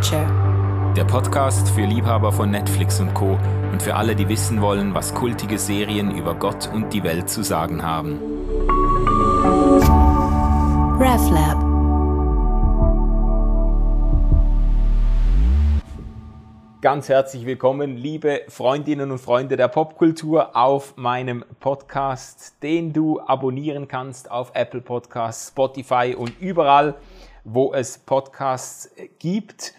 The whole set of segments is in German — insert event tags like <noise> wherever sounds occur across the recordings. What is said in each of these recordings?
Catcher. Der Podcast für Liebhaber von Netflix und Co. und für alle, die wissen wollen, was kultige Serien über Gott und die Welt zu sagen haben. RevLab. Ganz herzlich willkommen, liebe Freundinnen und Freunde der Popkultur, auf meinem Podcast, den du abonnieren kannst auf Apple Podcasts, Spotify und überall, wo es Podcasts gibt.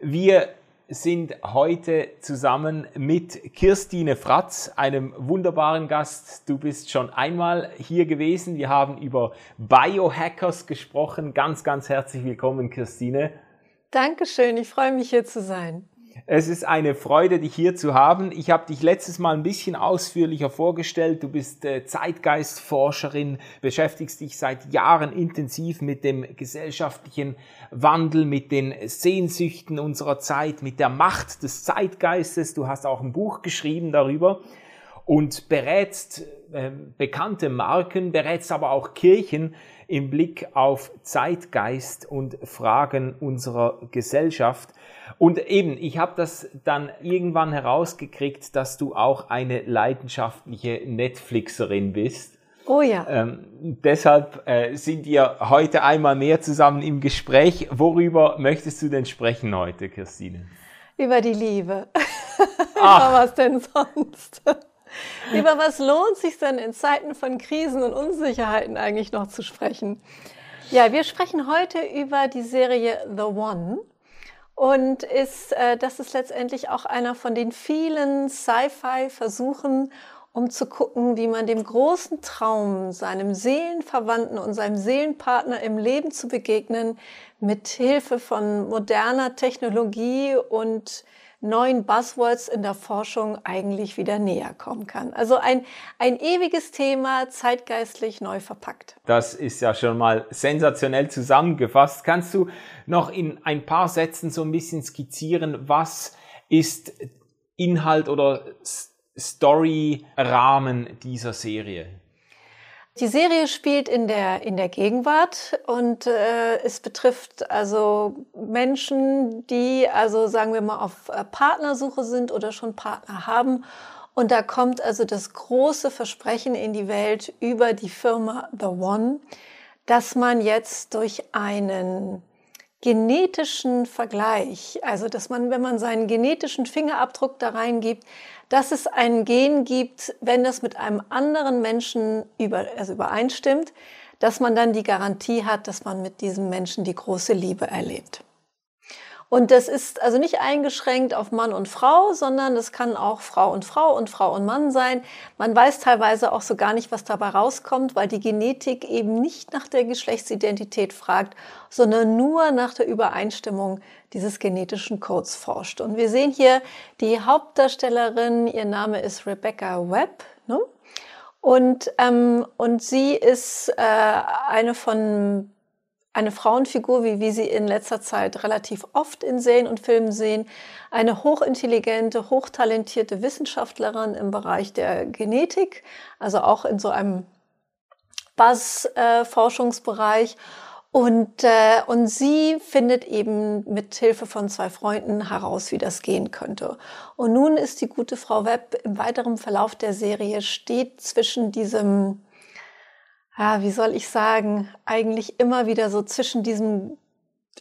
Wir sind heute zusammen mit Kirstine Fratz, einem wunderbaren Gast. Du bist schon einmal hier gewesen. Wir haben über Biohackers gesprochen. Ganz, ganz herzlich willkommen, Kirstine. Dankeschön, ich freue mich hier zu sein. Es ist eine Freude, dich hier zu haben. Ich habe dich letztes Mal ein bisschen ausführlicher vorgestellt. Du bist äh, Zeitgeistforscherin, beschäftigst dich seit Jahren intensiv mit dem gesellschaftlichen Wandel, mit den Sehnsüchten unserer Zeit, mit der Macht des Zeitgeistes. Du hast auch ein Buch geschrieben darüber und berätst äh, bekannte Marken, berätst aber auch Kirchen im Blick auf Zeitgeist und Fragen unserer Gesellschaft. Und eben, ich habe das dann irgendwann herausgekriegt, dass du auch eine leidenschaftliche Netflixerin bist. Oh ja. Ähm, deshalb äh, sind wir heute einmal mehr zusammen im Gespräch. Worüber möchtest du denn sprechen heute, Christine? Über die Liebe. <laughs> Über was denn sonst? <laughs> Über was lohnt sich denn in Zeiten von Krisen und Unsicherheiten eigentlich noch zu sprechen? Ja, wir sprechen heute über die Serie The One. Und ist, äh, das ist letztendlich auch einer von den vielen Sci-Fi-Versuchen, um zu gucken, wie man dem großen Traum, seinem Seelenverwandten und seinem Seelenpartner im Leben zu begegnen, mit Hilfe von moderner Technologie und neuen Buzzwords in der Forschung eigentlich wieder näher kommen kann. Also ein, ein ewiges Thema, zeitgeistlich neu verpackt. Das ist ja schon mal sensationell zusammengefasst. Kannst du noch in ein paar Sätzen so ein bisschen skizzieren, was ist Inhalt oder Story-Rahmen dieser Serie? Die Serie spielt in der, in der Gegenwart und äh, es betrifft also Menschen, die also sagen wir mal auf äh, Partnersuche sind oder schon Partner haben. Und da kommt also das große Versprechen in die Welt über die Firma The One, dass man jetzt durch einen genetischen Vergleich, also dass man, wenn man seinen genetischen Fingerabdruck da reingibt, dass es ein Gen gibt, wenn das mit einem anderen Menschen über, also übereinstimmt, dass man dann die Garantie hat, dass man mit diesem Menschen die große Liebe erlebt. Und das ist also nicht eingeschränkt auf Mann und Frau, sondern es kann auch Frau und Frau und Frau und Mann sein. Man weiß teilweise auch so gar nicht, was dabei rauskommt, weil die Genetik eben nicht nach der Geschlechtsidentität fragt, sondern nur nach der Übereinstimmung dieses genetischen Codes forscht. Und wir sehen hier die Hauptdarstellerin, ihr Name ist Rebecca Webb. Ne? Und, ähm, und sie ist äh, eine von eine Frauenfigur, wie wir sie in letzter Zeit relativ oft in Serien und Filmen sehen, eine hochintelligente, hochtalentierte Wissenschaftlerin im Bereich der Genetik, also auch in so einem Buzz-Forschungsbereich. Und, äh, und sie findet eben mit Hilfe von zwei Freunden heraus, wie das gehen könnte. Und nun ist die gute Frau Webb im weiteren Verlauf der Serie steht zwischen diesem ja, wie soll ich sagen, eigentlich immer wieder so zwischen diesem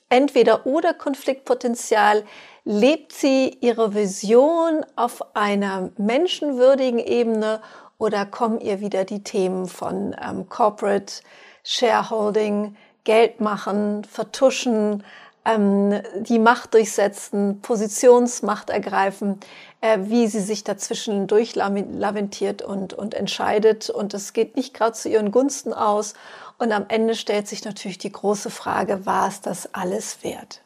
entweder oder Konfliktpotenzial lebt sie ihre Vision auf einer menschenwürdigen Ebene oder kommen ihr wieder die Themen von ähm, Corporate Shareholding, Geld machen, vertuschen, ähm, die Macht durchsetzen, Positionsmacht ergreifen, äh, wie sie sich dazwischen durchlaventiert und, und entscheidet. Und es geht nicht gerade zu ihren Gunsten aus. Und am Ende stellt sich natürlich die große Frage, war es das alles wert?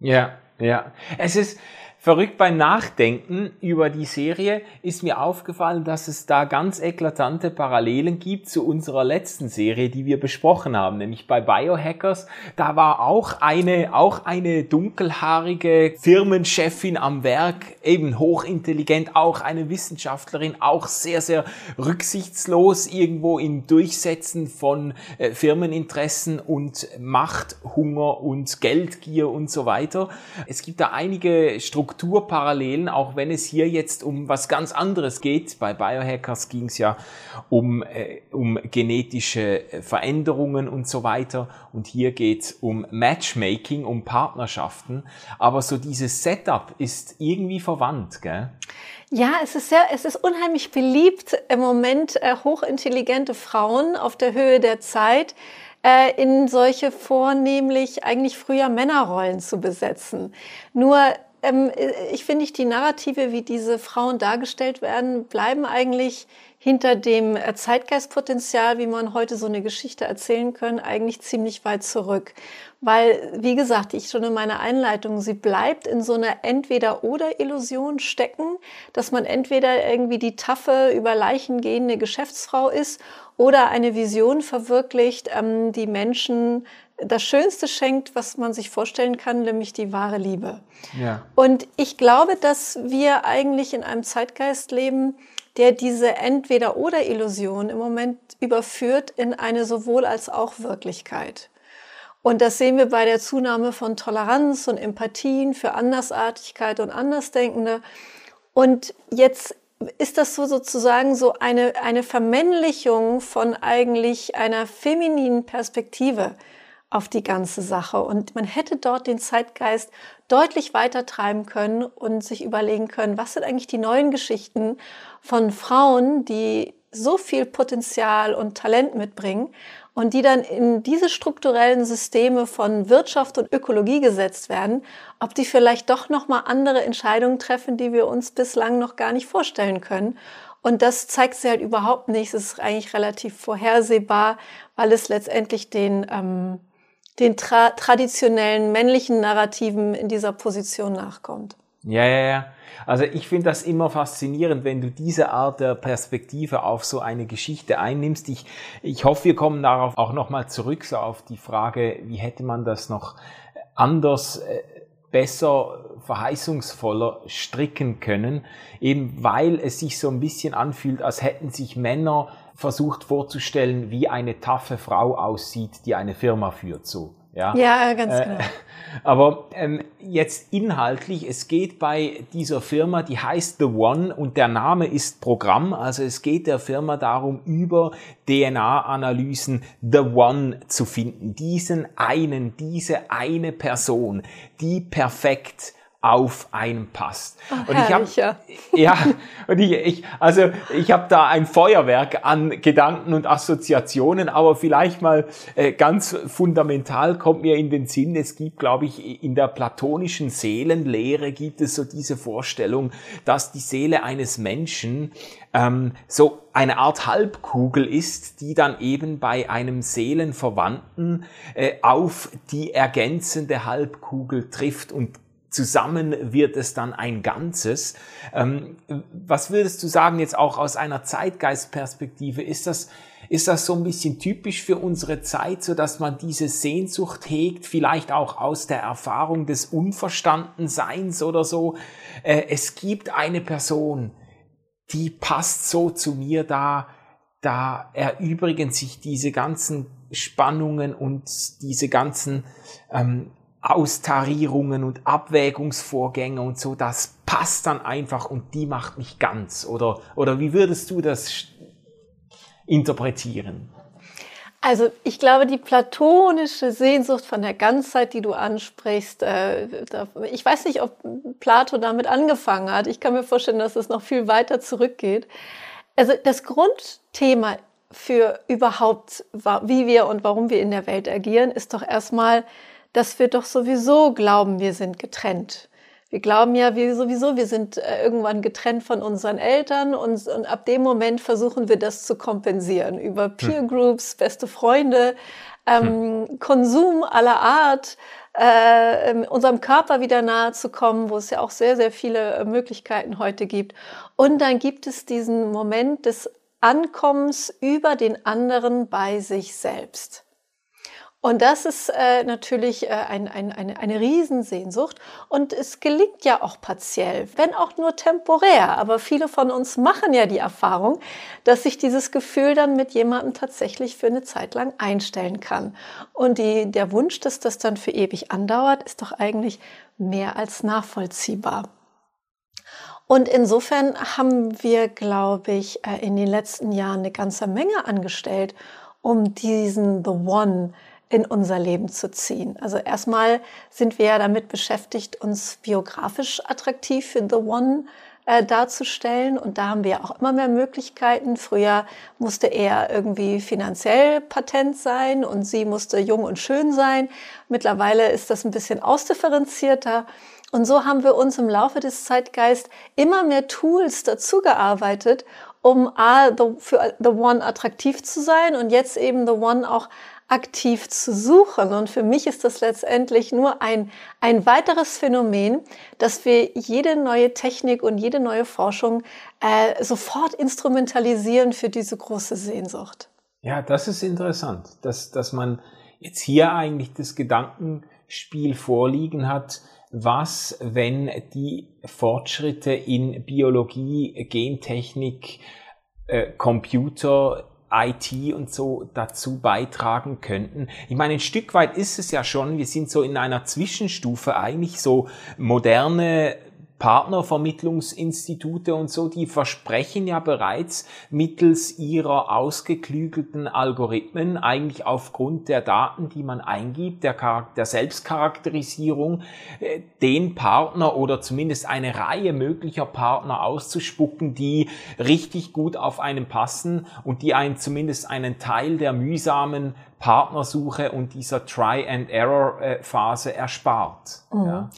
Ja, ja. Es ist, verrückt beim Nachdenken über die Serie ist mir aufgefallen, dass es da ganz eklatante Parallelen gibt zu unserer letzten Serie, die wir besprochen haben, nämlich bei Biohackers. Da war auch eine, auch eine dunkelhaarige Firmenchefin am Werk, eben hochintelligent, auch eine Wissenschaftlerin, auch sehr, sehr rücksichtslos irgendwo im Durchsetzen von äh, Firmeninteressen und Machthunger und Geldgier und so weiter. Es gibt da einige Strukturen, Strukturparallelen, auch wenn es hier jetzt um was ganz anderes geht. Bei Biohackers ging es ja um, äh, um genetische Veränderungen und so weiter. Und hier geht es um Matchmaking, um Partnerschaften. Aber so dieses Setup ist irgendwie verwandt, gell? Ja, es ist sehr, es ist unheimlich beliebt im Moment äh, hochintelligente Frauen auf der Höhe der Zeit äh, in solche vornehmlich eigentlich früher Männerrollen zu besetzen. Nur ähm, ich finde, ich die Narrative, wie diese Frauen dargestellt werden, bleiben eigentlich hinter dem äh, Zeitgeistpotenzial, wie man heute so eine Geschichte erzählen können, eigentlich ziemlich weit zurück. Weil, wie gesagt, ich schon in meiner Einleitung, sie bleibt in so einer Entweder-oder-Illusion stecken, dass man entweder irgendwie die taffe, über Leichen gehende Geschäftsfrau ist oder eine Vision verwirklicht, ähm, die Menschen das Schönste schenkt, was man sich vorstellen kann, nämlich die wahre Liebe. Ja. Und ich glaube, dass wir eigentlich in einem Zeitgeist leben, der diese Entweder-oder-Illusion im Moment überführt in eine sowohl als auch Wirklichkeit. Und das sehen wir bei der Zunahme von Toleranz und Empathien für Andersartigkeit und Andersdenkende. Und jetzt ist das so sozusagen so eine, eine Vermännlichung von eigentlich einer femininen Perspektive auf die ganze Sache. Und man hätte dort den Zeitgeist deutlich weiter treiben können und sich überlegen können, was sind eigentlich die neuen Geschichten von Frauen, die so viel Potenzial und Talent mitbringen und die dann in diese strukturellen Systeme von Wirtschaft und Ökologie gesetzt werden, ob die vielleicht doch noch mal andere Entscheidungen treffen, die wir uns bislang noch gar nicht vorstellen können. Und das zeigt sie halt überhaupt nicht. Es ist eigentlich relativ vorhersehbar, weil es letztendlich den ähm, den tra traditionellen männlichen Narrativen in dieser Position nachkommt. Ja, ja, ja. Also ich finde das immer faszinierend, wenn du diese Art der Perspektive auf so eine Geschichte einnimmst. Ich, ich hoffe, wir kommen darauf auch nochmal zurück, so auf die Frage, wie hätte man das noch anders, äh, besser, verheißungsvoller stricken können, eben weil es sich so ein bisschen anfühlt, als hätten sich Männer versucht vorzustellen, wie eine taffe Frau aussieht, die eine Firma führt, so. Ja, ja ganz äh, genau. <laughs> Aber ähm, jetzt inhaltlich, es geht bei dieser Firma, die heißt The One und der Name ist Programm. Also es geht der Firma darum, über DNA-Analysen The One zu finden. Diesen einen, diese eine Person, die perfekt auf einen passt. Oh, und ich habe ja. <laughs> ja und ich, ich also ich habe da ein Feuerwerk an Gedanken und Assoziationen, aber vielleicht mal äh, ganz fundamental kommt mir in den Sinn, es gibt glaube ich in der platonischen Seelenlehre gibt es so diese Vorstellung, dass die Seele eines Menschen ähm, so eine Art Halbkugel ist, die dann eben bei einem Seelenverwandten äh, auf die ergänzende Halbkugel trifft und zusammen wird es dann ein Ganzes. Ähm, was würdest du sagen jetzt auch aus einer Zeitgeistperspektive? Ist das, ist das so ein bisschen typisch für unsere Zeit, so dass man diese Sehnsucht hegt, vielleicht auch aus der Erfahrung des Unverstandenseins oder so? Äh, es gibt eine Person, die passt so zu mir, da, da erübrigen sich diese ganzen Spannungen und diese ganzen ähm, Austarierungen und Abwägungsvorgänge und so, das passt dann einfach und die macht mich ganz. Oder, oder wie würdest du das interpretieren? Also ich glaube, die platonische Sehnsucht von der Ganzheit, die du ansprichst, äh, ich weiß nicht, ob Plato damit angefangen hat. Ich kann mir vorstellen, dass es noch viel weiter zurückgeht. Also das Grundthema für überhaupt, wie wir und warum wir in der Welt agieren, ist doch erstmal dass wir doch sowieso glauben, wir sind getrennt. Wir glauben ja wir sowieso, wir sind äh, irgendwann getrennt von unseren Eltern und, und ab dem Moment versuchen wir das zu kompensieren über hm. Peer Groups, beste Freunde, ähm, hm. Konsum aller Art, äh, ähm, unserem Körper wieder nahe zu kommen, wo es ja auch sehr, sehr viele äh, Möglichkeiten heute gibt. Und dann gibt es diesen Moment des Ankommens über den anderen bei sich selbst. Und das ist äh, natürlich äh, ein, ein, eine, eine Riesensehnsucht. Und es gelingt ja auch partiell, wenn auch nur temporär. Aber viele von uns machen ja die Erfahrung, dass sich dieses Gefühl dann mit jemandem tatsächlich für eine Zeit lang einstellen kann. Und die, der Wunsch, dass das dann für ewig andauert, ist doch eigentlich mehr als nachvollziehbar. Und insofern haben wir, glaube ich, äh, in den letzten Jahren eine ganze Menge angestellt, um diesen The One in unser Leben zu ziehen. Also erstmal sind wir ja damit beschäftigt, uns biografisch attraktiv für The One äh, darzustellen. Und da haben wir auch immer mehr Möglichkeiten. Früher musste er irgendwie finanziell patent sein und sie musste jung und schön sein. Mittlerweile ist das ein bisschen ausdifferenzierter. Und so haben wir uns im Laufe des Zeitgeist immer mehr Tools dazu gearbeitet, um A, the, für The One attraktiv zu sein und jetzt eben The One auch aktiv zu suchen. Und für mich ist das letztendlich nur ein, ein weiteres Phänomen, dass wir jede neue Technik und jede neue Forschung äh, sofort instrumentalisieren für diese große Sehnsucht. Ja, das ist interessant, dass, dass man jetzt hier eigentlich das Gedankenspiel vorliegen hat, was, wenn die Fortschritte in Biologie, Gentechnik, äh, Computer, IT und so dazu beitragen könnten. Ich meine, ein Stück weit ist es ja schon, wir sind so in einer Zwischenstufe eigentlich so moderne Partnervermittlungsinstitute und so, die versprechen ja bereits mittels ihrer ausgeklügelten Algorithmen eigentlich aufgrund der Daten, die man eingibt, der, der Selbstcharakterisierung, äh, den Partner oder zumindest eine Reihe möglicher Partner auszuspucken, die richtig gut auf einen passen und die einen zumindest einen Teil der mühsamen Partnersuche und dieser Try-and-Error-Phase erspart. Mhm. Ja.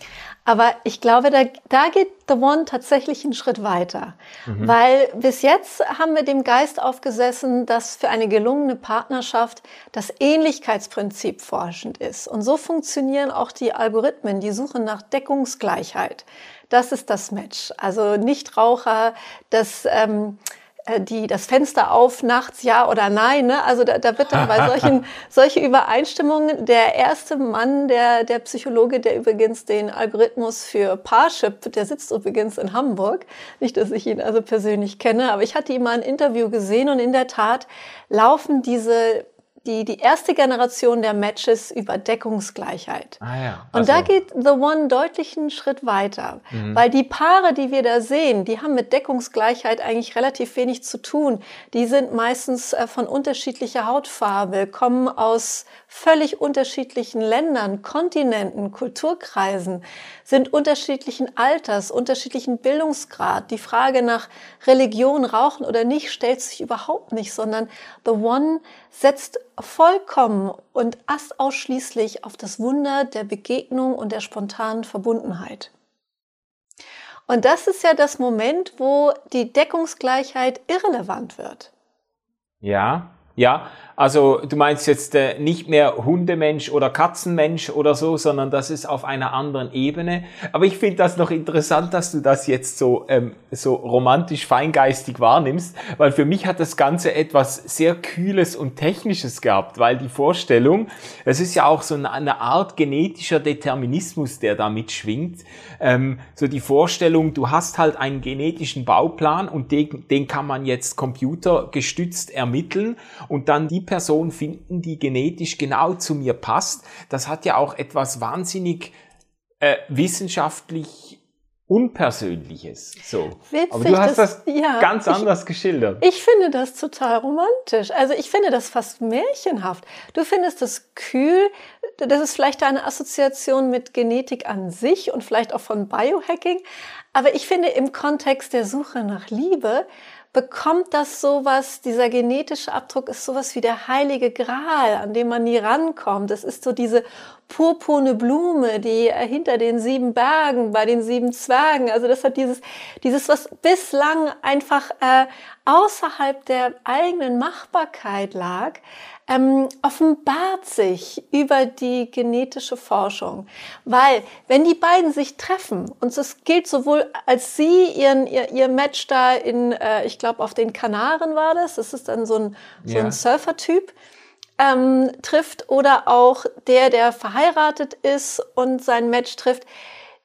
Aber ich glaube, da, da geht The One tatsächlich einen Schritt weiter. Mhm. Weil bis jetzt haben wir dem Geist aufgesessen, dass für eine gelungene Partnerschaft das Ähnlichkeitsprinzip forschend ist. Und so funktionieren auch die Algorithmen, die suchen nach Deckungsgleichheit. Das ist das Match. Also Nichtraucher, das... Ähm, äh, die das Fenster auf nachts, ja oder nein. Ne? Also da, da wird dann bei solchen <laughs> solche Übereinstimmungen der erste Mann, der der Psychologe, der übrigens den Algorithmus für Parship, der sitzt übrigens in Hamburg. Nicht, dass ich ihn also persönlich kenne, aber ich hatte ihn mal ein Interview gesehen und in der Tat laufen diese die, die erste Generation der Matches über Deckungsgleichheit. Ah, ja. Und also. da geht The One deutlich einen Schritt weiter, mhm. weil die Paare, die wir da sehen, die haben mit Deckungsgleichheit eigentlich relativ wenig zu tun. Die sind meistens äh, von unterschiedlicher Hautfarbe, kommen aus völlig unterschiedlichen Ländern, Kontinenten, Kulturkreisen, sind unterschiedlichen Alters, unterschiedlichen Bildungsgrad. Die Frage nach Religion, Rauchen oder nicht stellt sich überhaupt nicht, sondern The One setzt vollkommen und erst ausschließlich auf das Wunder der Begegnung und der spontanen Verbundenheit. Und das ist ja das Moment, wo die Deckungsgleichheit irrelevant wird. Ja, ja, also du meinst jetzt äh, nicht mehr Hundemensch oder Katzenmensch oder so, sondern das ist auf einer anderen Ebene. Aber ich finde das noch interessant, dass du das jetzt so, ähm, so romantisch feingeistig wahrnimmst, weil für mich hat das Ganze etwas sehr Kühles und Technisches gehabt, weil die Vorstellung, es ist ja auch so eine Art genetischer Determinismus, der da mitschwingt. Ähm, so die Vorstellung, du hast halt einen genetischen Bauplan und den, den kann man jetzt computergestützt ermitteln und dann die Person finden, die genetisch genau zu mir passt. Das hat ja auch etwas wahnsinnig äh, wissenschaftlich Unpersönliches. So. Witzig, Aber du hast das, das ja, ganz anders ich, geschildert. Ich finde das total romantisch. Also ich finde das fast märchenhaft. Du findest das kühl. Das ist vielleicht eine Assoziation mit Genetik an sich und vielleicht auch von Biohacking. Aber ich finde im Kontext der Suche nach Liebe bekommt das sowas, dieser genetische Abdruck ist sowas wie der heilige Gral, an dem man nie rankommt. Es ist so diese purpurne Blume, die hinter den sieben Bergen bei den sieben Zwergen, also das hat dieses, dieses, was bislang einfach äh, außerhalb der eigenen Machbarkeit lag, ähm, offenbart sich über die genetische Forschung. Weil, wenn die beiden sich treffen, und es gilt sowohl, als sie ihren, ihr, ihr Match da in, äh, ich glaube, auf den Kanaren war das, das ist dann so ein, so ja. ein Surfer-Typ, ähm, trifft, oder auch der, der verheiratet ist und sein Match trifft,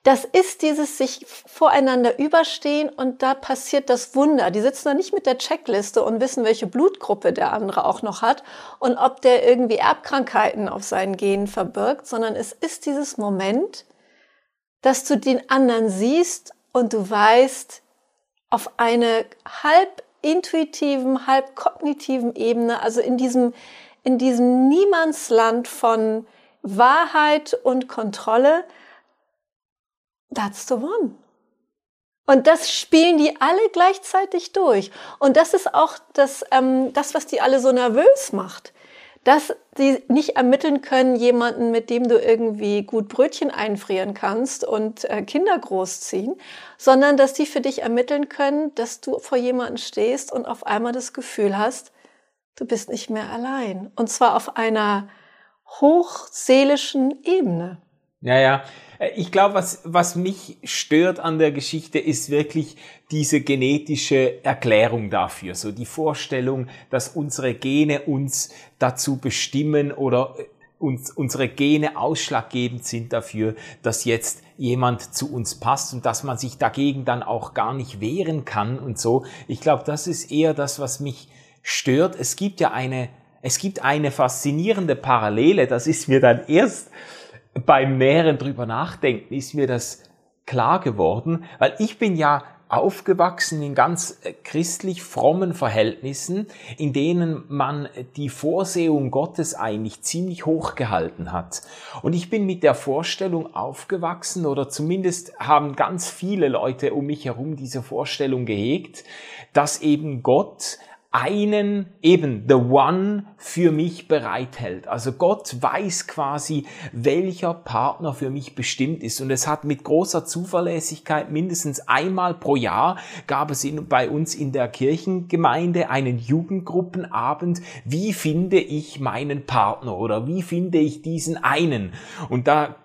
das ist dieses sich voreinander überstehen und da passiert das Wunder. Die sitzen da nicht mit der Checkliste und wissen, welche Blutgruppe der andere auch noch hat und ob der irgendwie Erbkrankheiten auf seinen Genen verbirgt, sondern es ist dieses Moment, dass du den anderen siehst und du weißt, auf eine halb intuitiven, halb kognitiven Ebene, also in diesem, in diesem Niemandsland von Wahrheit und Kontrolle, that's the one. Und das spielen die alle gleichzeitig durch. Und das ist auch das, ähm, das, was die alle so nervös macht. Dass sie nicht ermitteln können, jemanden, mit dem du irgendwie gut Brötchen einfrieren kannst und äh, Kinder großziehen, sondern dass die für dich ermitteln können, dass du vor jemanden stehst und auf einmal das Gefühl hast, du bist nicht mehr allein. Und zwar auf einer hochseelischen Ebene. Ja, ja. Äh, ich glaube, was, was mich stört an der Geschichte, ist wirklich diese genetische Erklärung dafür. So die Vorstellung, dass unsere Gene uns dazu bestimmen oder äh, uns, unsere Gene ausschlaggebend sind dafür, dass jetzt jemand zu uns passt und dass man sich dagegen dann auch gar nicht wehren kann und so. Ich glaube, das ist eher das, was mich stört. Es gibt ja eine, es gibt eine faszinierende Parallele, das ist mir dann erst beim näheren drüber nachdenken ist mir das klar geworden, weil ich bin ja aufgewachsen in ganz äh, christlich frommen Verhältnissen, in denen man die Vorsehung Gottes eigentlich ziemlich hoch gehalten hat. Und ich bin mit der Vorstellung aufgewachsen, oder zumindest haben ganz viele Leute um mich herum diese Vorstellung gehegt, dass eben Gott einen, eben the one für mich bereithält. Also Gott weiß quasi, welcher Partner für mich bestimmt ist. Und es hat mit großer Zuverlässigkeit mindestens einmal pro Jahr gab es in, bei uns in der Kirchengemeinde einen Jugendgruppenabend. Wie finde ich meinen Partner oder wie finde ich diesen einen? Und da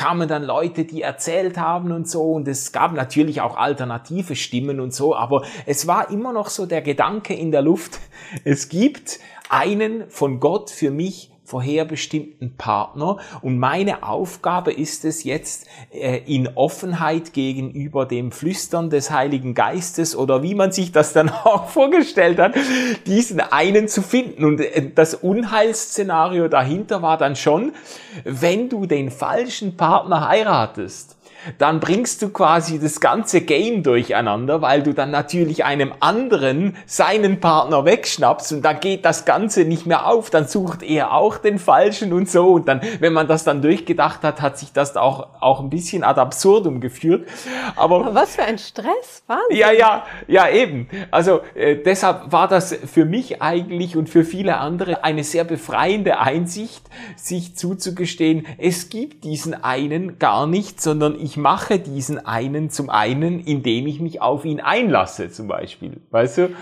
kamen dann Leute, die erzählt haben und so. Und es gab natürlich auch alternative Stimmen und so, aber es war immer noch so der Gedanke in der Luft, <laughs> es gibt einen von Gott für mich vorherbestimmten Partner. Und meine Aufgabe ist es jetzt äh, in Offenheit gegenüber dem Flüstern des Heiligen Geistes oder wie man sich das dann <laughs> auch vorgestellt hat, diesen einen zu finden. Und äh, das Unheilsszenario dahinter war dann schon, wenn du den falschen Partner heiratest, dann bringst du quasi das ganze Game durcheinander, weil du dann natürlich einem anderen seinen Partner wegschnappst und dann geht das Ganze nicht mehr auf, dann sucht er auch den falschen und so und dann, wenn man das dann durchgedacht hat, hat sich das auch, auch ein bisschen ad absurdum geführt. Aber, Aber was für ein Stress, Wahnsinn. Ja, ja, ja eben. Also äh, deshalb war das für mich eigentlich und für viele andere eine sehr befreiende Einsicht, sich zuzugestehen, es gibt diesen einen gar nicht, sondern ich ich mache diesen einen zum einen, indem ich mich auf ihn einlasse, zum Beispiel. Weißt du?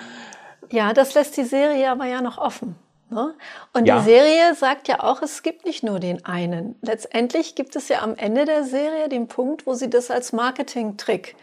Ja, das lässt die Serie aber ja noch offen. Ne? Und ja. die Serie sagt ja auch, es gibt nicht nur den einen. Letztendlich gibt es ja am Ende der Serie den Punkt, wo sie das als Marketing-Trick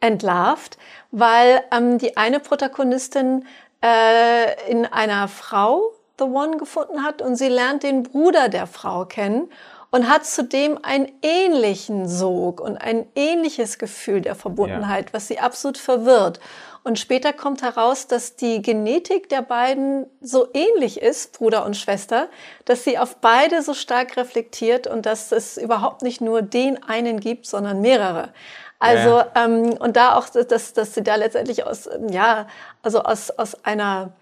entlarvt, weil ähm, die eine Protagonistin äh, in einer Frau The One gefunden hat und sie lernt den Bruder der Frau kennen und hat zudem einen ähnlichen Sog und ein ähnliches Gefühl der Verbundenheit, ja. was sie absolut verwirrt. Und später kommt heraus, dass die Genetik der beiden so ähnlich ist, Bruder und Schwester, dass sie auf beide so stark reflektiert und dass es überhaupt nicht nur den einen gibt, sondern mehrere. Also ja. ähm, und da auch, dass, dass sie da letztendlich aus ja also aus aus einer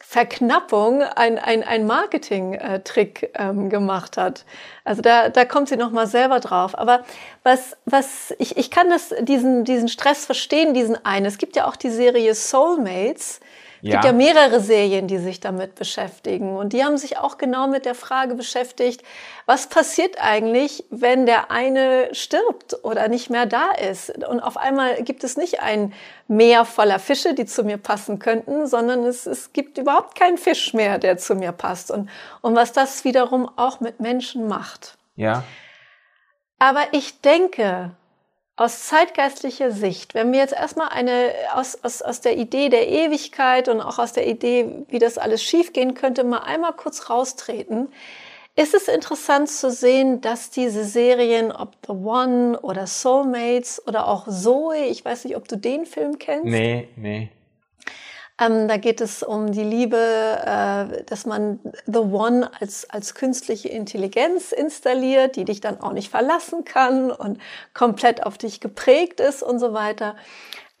Verknappung ein, ein, ein Marketing-Trick ähm, gemacht hat. Also da, da kommt sie noch mal selber drauf. Aber was, was ich, ich kann das, diesen, diesen Stress verstehen, diesen einen. Es gibt ja auch die Serie Soulmates, Es gibt ja mehrere Serien, die sich damit beschäftigen. Und die haben sich auch genau mit der Frage beschäftigt, was passiert eigentlich, wenn der eine stirbt oder nicht mehr da ist? Und auf einmal gibt es nicht ein Meer voller Fische, die zu mir passen könnten, sondern es, es gibt überhaupt keinen Fisch mehr, der zu mir passt. Und, und was das wiederum auch mit Menschen macht. Ja. Aber ich denke, aus zeitgeistlicher Sicht, wenn wir jetzt erstmal eine aus, aus, aus der Idee der Ewigkeit und auch aus der Idee, wie das alles schiefgehen könnte, mal einmal kurz raustreten, ist es interessant zu sehen, dass diese Serien, ob The One oder Soulmates oder auch Zoe, ich weiß nicht, ob du den Film kennst. Nee, nee. Ähm, da geht es um die Liebe, äh, dass man The One als, als künstliche Intelligenz installiert, die dich dann auch nicht verlassen kann und komplett auf dich geprägt ist und so weiter.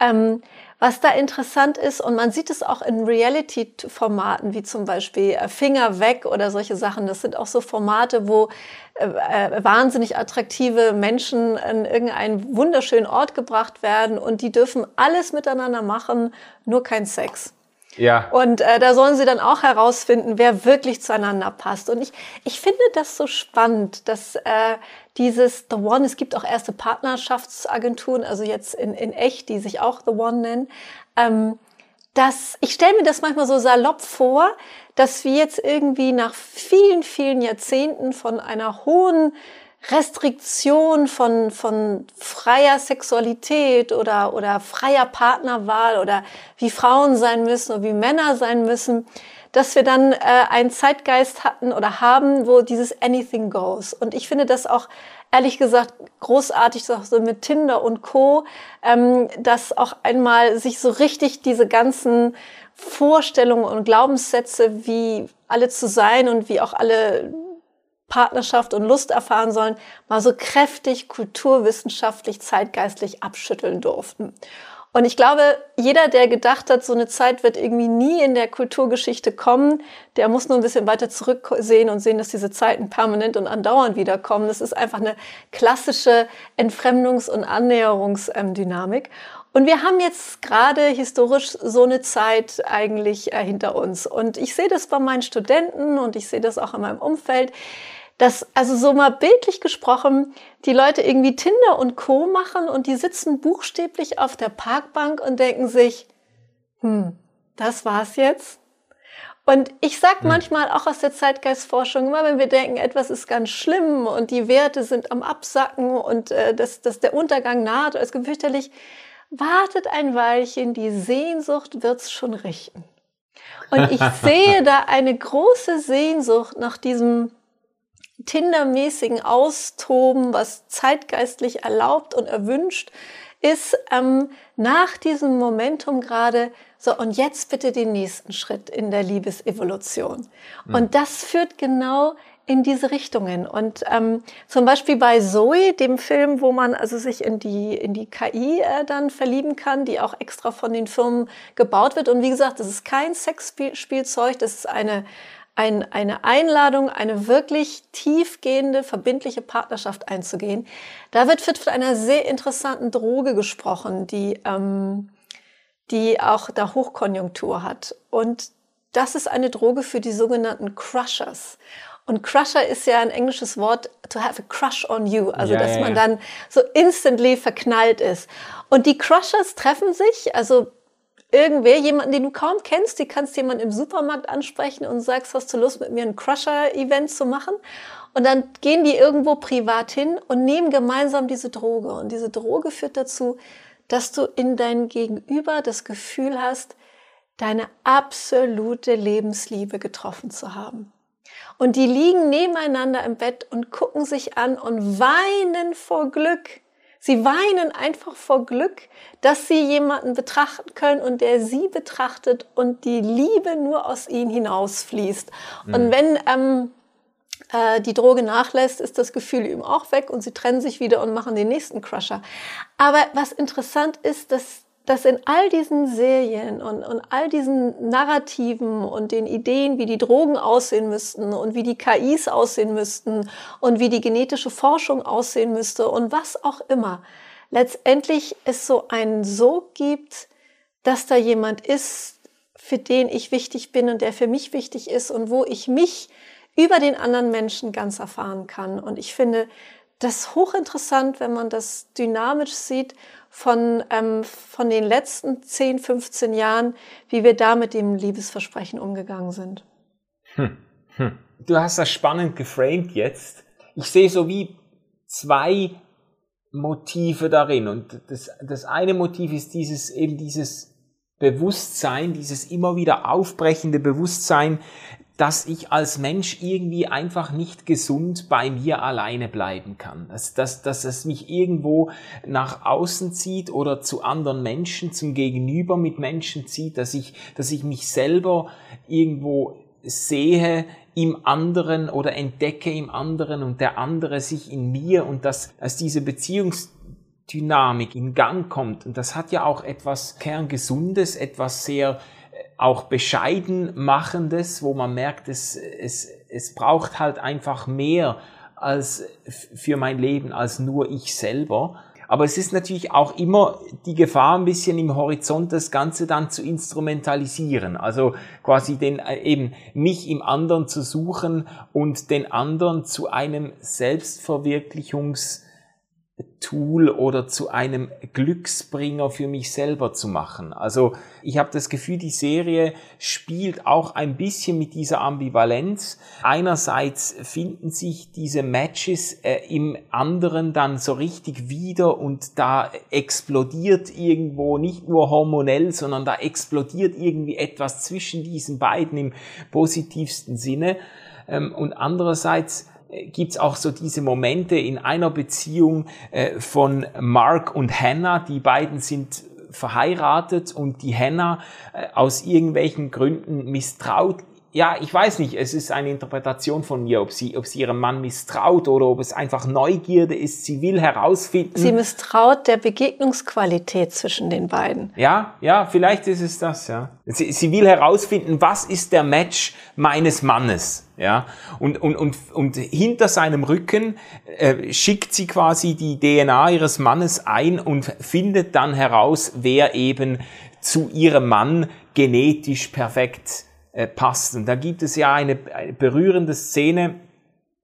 Ähm, was da interessant ist, und man sieht es auch in Reality-Formaten, wie zum Beispiel äh, Finger weg oder solche Sachen, das sind auch so Formate, wo äh, äh, wahnsinnig attraktive Menschen in irgendeinen wunderschönen Ort gebracht werden und die dürfen alles miteinander machen, nur kein Sex. Ja. Und äh, da sollen sie dann auch herausfinden, wer wirklich zueinander passt. Und ich, ich finde das so spannend, dass äh, dieses The One, es gibt auch erste Partnerschaftsagenturen, also jetzt in, in echt, die sich auch The One nennen. Ähm, dass ich stelle mir das manchmal so salopp vor, dass wir jetzt irgendwie nach vielen, vielen Jahrzehnten von einer hohen Restriktion von, von freier Sexualität oder, oder freier Partnerwahl oder wie Frauen sein müssen oder wie Männer sein müssen, dass wir dann äh, einen Zeitgeist hatten oder haben, wo dieses Anything goes. Und ich finde das auch ehrlich gesagt großartig, so mit Tinder und Co., ähm, dass auch einmal sich so richtig diese ganzen Vorstellungen und Glaubenssätze, wie alle zu sein und wie auch alle Partnerschaft und Lust erfahren sollen, mal so kräftig kulturwissenschaftlich, zeitgeistlich abschütteln durften. Und ich glaube, jeder, der gedacht hat, so eine Zeit wird irgendwie nie in der Kulturgeschichte kommen, der muss nur ein bisschen weiter zurücksehen und sehen, dass diese Zeiten permanent und andauernd wiederkommen. Das ist einfach eine klassische Entfremdungs- und Annäherungsdynamik. Und wir haben jetzt gerade historisch so eine Zeit eigentlich äh, hinter uns. Und ich sehe das bei meinen Studenten und ich sehe das auch in meinem Umfeld dass also so mal bildlich gesprochen die Leute irgendwie Tinder und Co machen und die sitzen buchstäblich auf der Parkbank und denken sich, hm, das war's jetzt. Und ich sag hm. manchmal auch aus der Zeitgeistforschung, immer wenn wir denken, etwas ist ganz schlimm und die Werte sind am Absacken und äh, dass, dass der Untergang naht, als gefürchterlich, wartet ein Weilchen, die Sehnsucht wird's schon richten. Und ich <laughs> sehe da eine große Sehnsucht nach diesem Tindermäßigen Austoben, was zeitgeistlich erlaubt und erwünscht, ist ähm, nach diesem Momentum gerade so, und jetzt bitte den nächsten Schritt in der Liebesevolution. Mhm. Und das führt genau in diese Richtungen. Und ähm, zum Beispiel bei Zoe, dem Film, wo man also sich in die, in die KI äh, dann verlieben kann, die auch extra von den Firmen gebaut wird. Und wie gesagt, das ist kein Sexspielzeug, das ist eine, ein, eine Einladung, eine wirklich tiefgehende, verbindliche Partnerschaft einzugehen. Da wird von einer sehr interessanten Droge gesprochen, die, ähm, die auch da Hochkonjunktur hat. Und das ist eine Droge für die sogenannten Crushers. Und Crusher ist ja ein englisches Wort, to have a crush on you, also ja, dass ja, man dann so instantly verknallt ist. Und die Crushers treffen sich, also irgendwer, jemanden, den du kaum kennst, die kannst jemand im Supermarkt ansprechen und sagst, hast du Lust, mit mir ein Crusher-Event zu machen? Und dann gehen die irgendwo privat hin und nehmen gemeinsam diese Droge. Und diese Droge führt dazu, dass du in dein Gegenüber das Gefühl hast, deine absolute Lebensliebe getroffen zu haben. Und die liegen nebeneinander im Bett und gucken sich an und weinen vor Glück Sie weinen einfach vor Glück, dass sie jemanden betrachten können und der sie betrachtet und die Liebe nur aus ihnen hinausfließt. Mhm. Und wenn ähm, äh, die Droge nachlässt, ist das Gefühl eben auch weg und sie trennen sich wieder und machen den nächsten Crusher. Aber was interessant ist, dass dass in all diesen Serien und, und all diesen Narrativen und den Ideen, wie die Drogen aussehen müssten und wie die KIs aussehen müssten und wie die genetische Forschung aussehen müsste und was auch immer, letztendlich es so einen Sog gibt, dass da jemand ist, für den ich wichtig bin und der für mich wichtig ist und wo ich mich über den anderen Menschen ganz erfahren kann. Und ich finde das hochinteressant, wenn man das dynamisch sieht von, ähm, von den letzten 10, 15 Jahren, wie wir da mit dem Liebesversprechen umgegangen sind. Hm. Hm. Du hast das spannend geframed jetzt. Ich sehe so wie zwei Motive darin. Und das, das eine Motiv ist dieses, eben dieses Bewusstsein, dieses immer wieder aufbrechende Bewusstsein, dass ich als Mensch irgendwie einfach nicht gesund bei mir alleine bleiben kann. Dass, dass, dass es mich irgendwo nach außen zieht oder zu anderen Menschen, zum Gegenüber mit Menschen zieht, dass ich, dass ich mich selber irgendwo sehe im anderen oder entdecke im anderen und der andere sich in mir und dass, dass diese Beziehungsdynamik in Gang kommt. Und das hat ja auch etwas Kerngesundes, etwas sehr auch bescheiden machendes, wo man merkt, es, es, es braucht halt einfach mehr als für mein Leben als nur ich selber. Aber es ist natürlich auch immer die Gefahr, ein bisschen im Horizont das Ganze dann zu instrumentalisieren. Also quasi den, äh, eben mich im anderen zu suchen und den anderen zu einem Selbstverwirklichungs Tool oder zu einem Glücksbringer für mich selber zu machen. Also ich habe das Gefühl, die Serie spielt auch ein bisschen mit dieser Ambivalenz. Einerseits finden sich diese Matches äh, im anderen dann so richtig wieder und da explodiert irgendwo nicht nur hormonell, sondern da explodiert irgendwie etwas zwischen diesen beiden im positivsten Sinne. Ähm, und andererseits gibt's auch so diese Momente in einer Beziehung äh, von Mark und Hannah. Die beiden sind verheiratet und die Hannah äh, aus irgendwelchen Gründen misstraut ja, ich weiß nicht, es ist eine Interpretation von mir, ob sie, ob sie ihrem Mann misstraut oder ob es einfach Neugierde ist. Sie will herausfinden. Sie misstraut der Begegnungsqualität zwischen den beiden. Ja, ja, vielleicht ist es das, ja. Sie, sie will herausfinden, was ist der Match meines Mannes, ja. Und, und, und, und hinter seinem Rücken äh, schickt sie quasi die DNA ihres Mannes ein und findet dann heraus, wer eben zu ihrem Mann genetisch perfekt äh, passt. Und da gibt es ja eine, eine berührende Szene,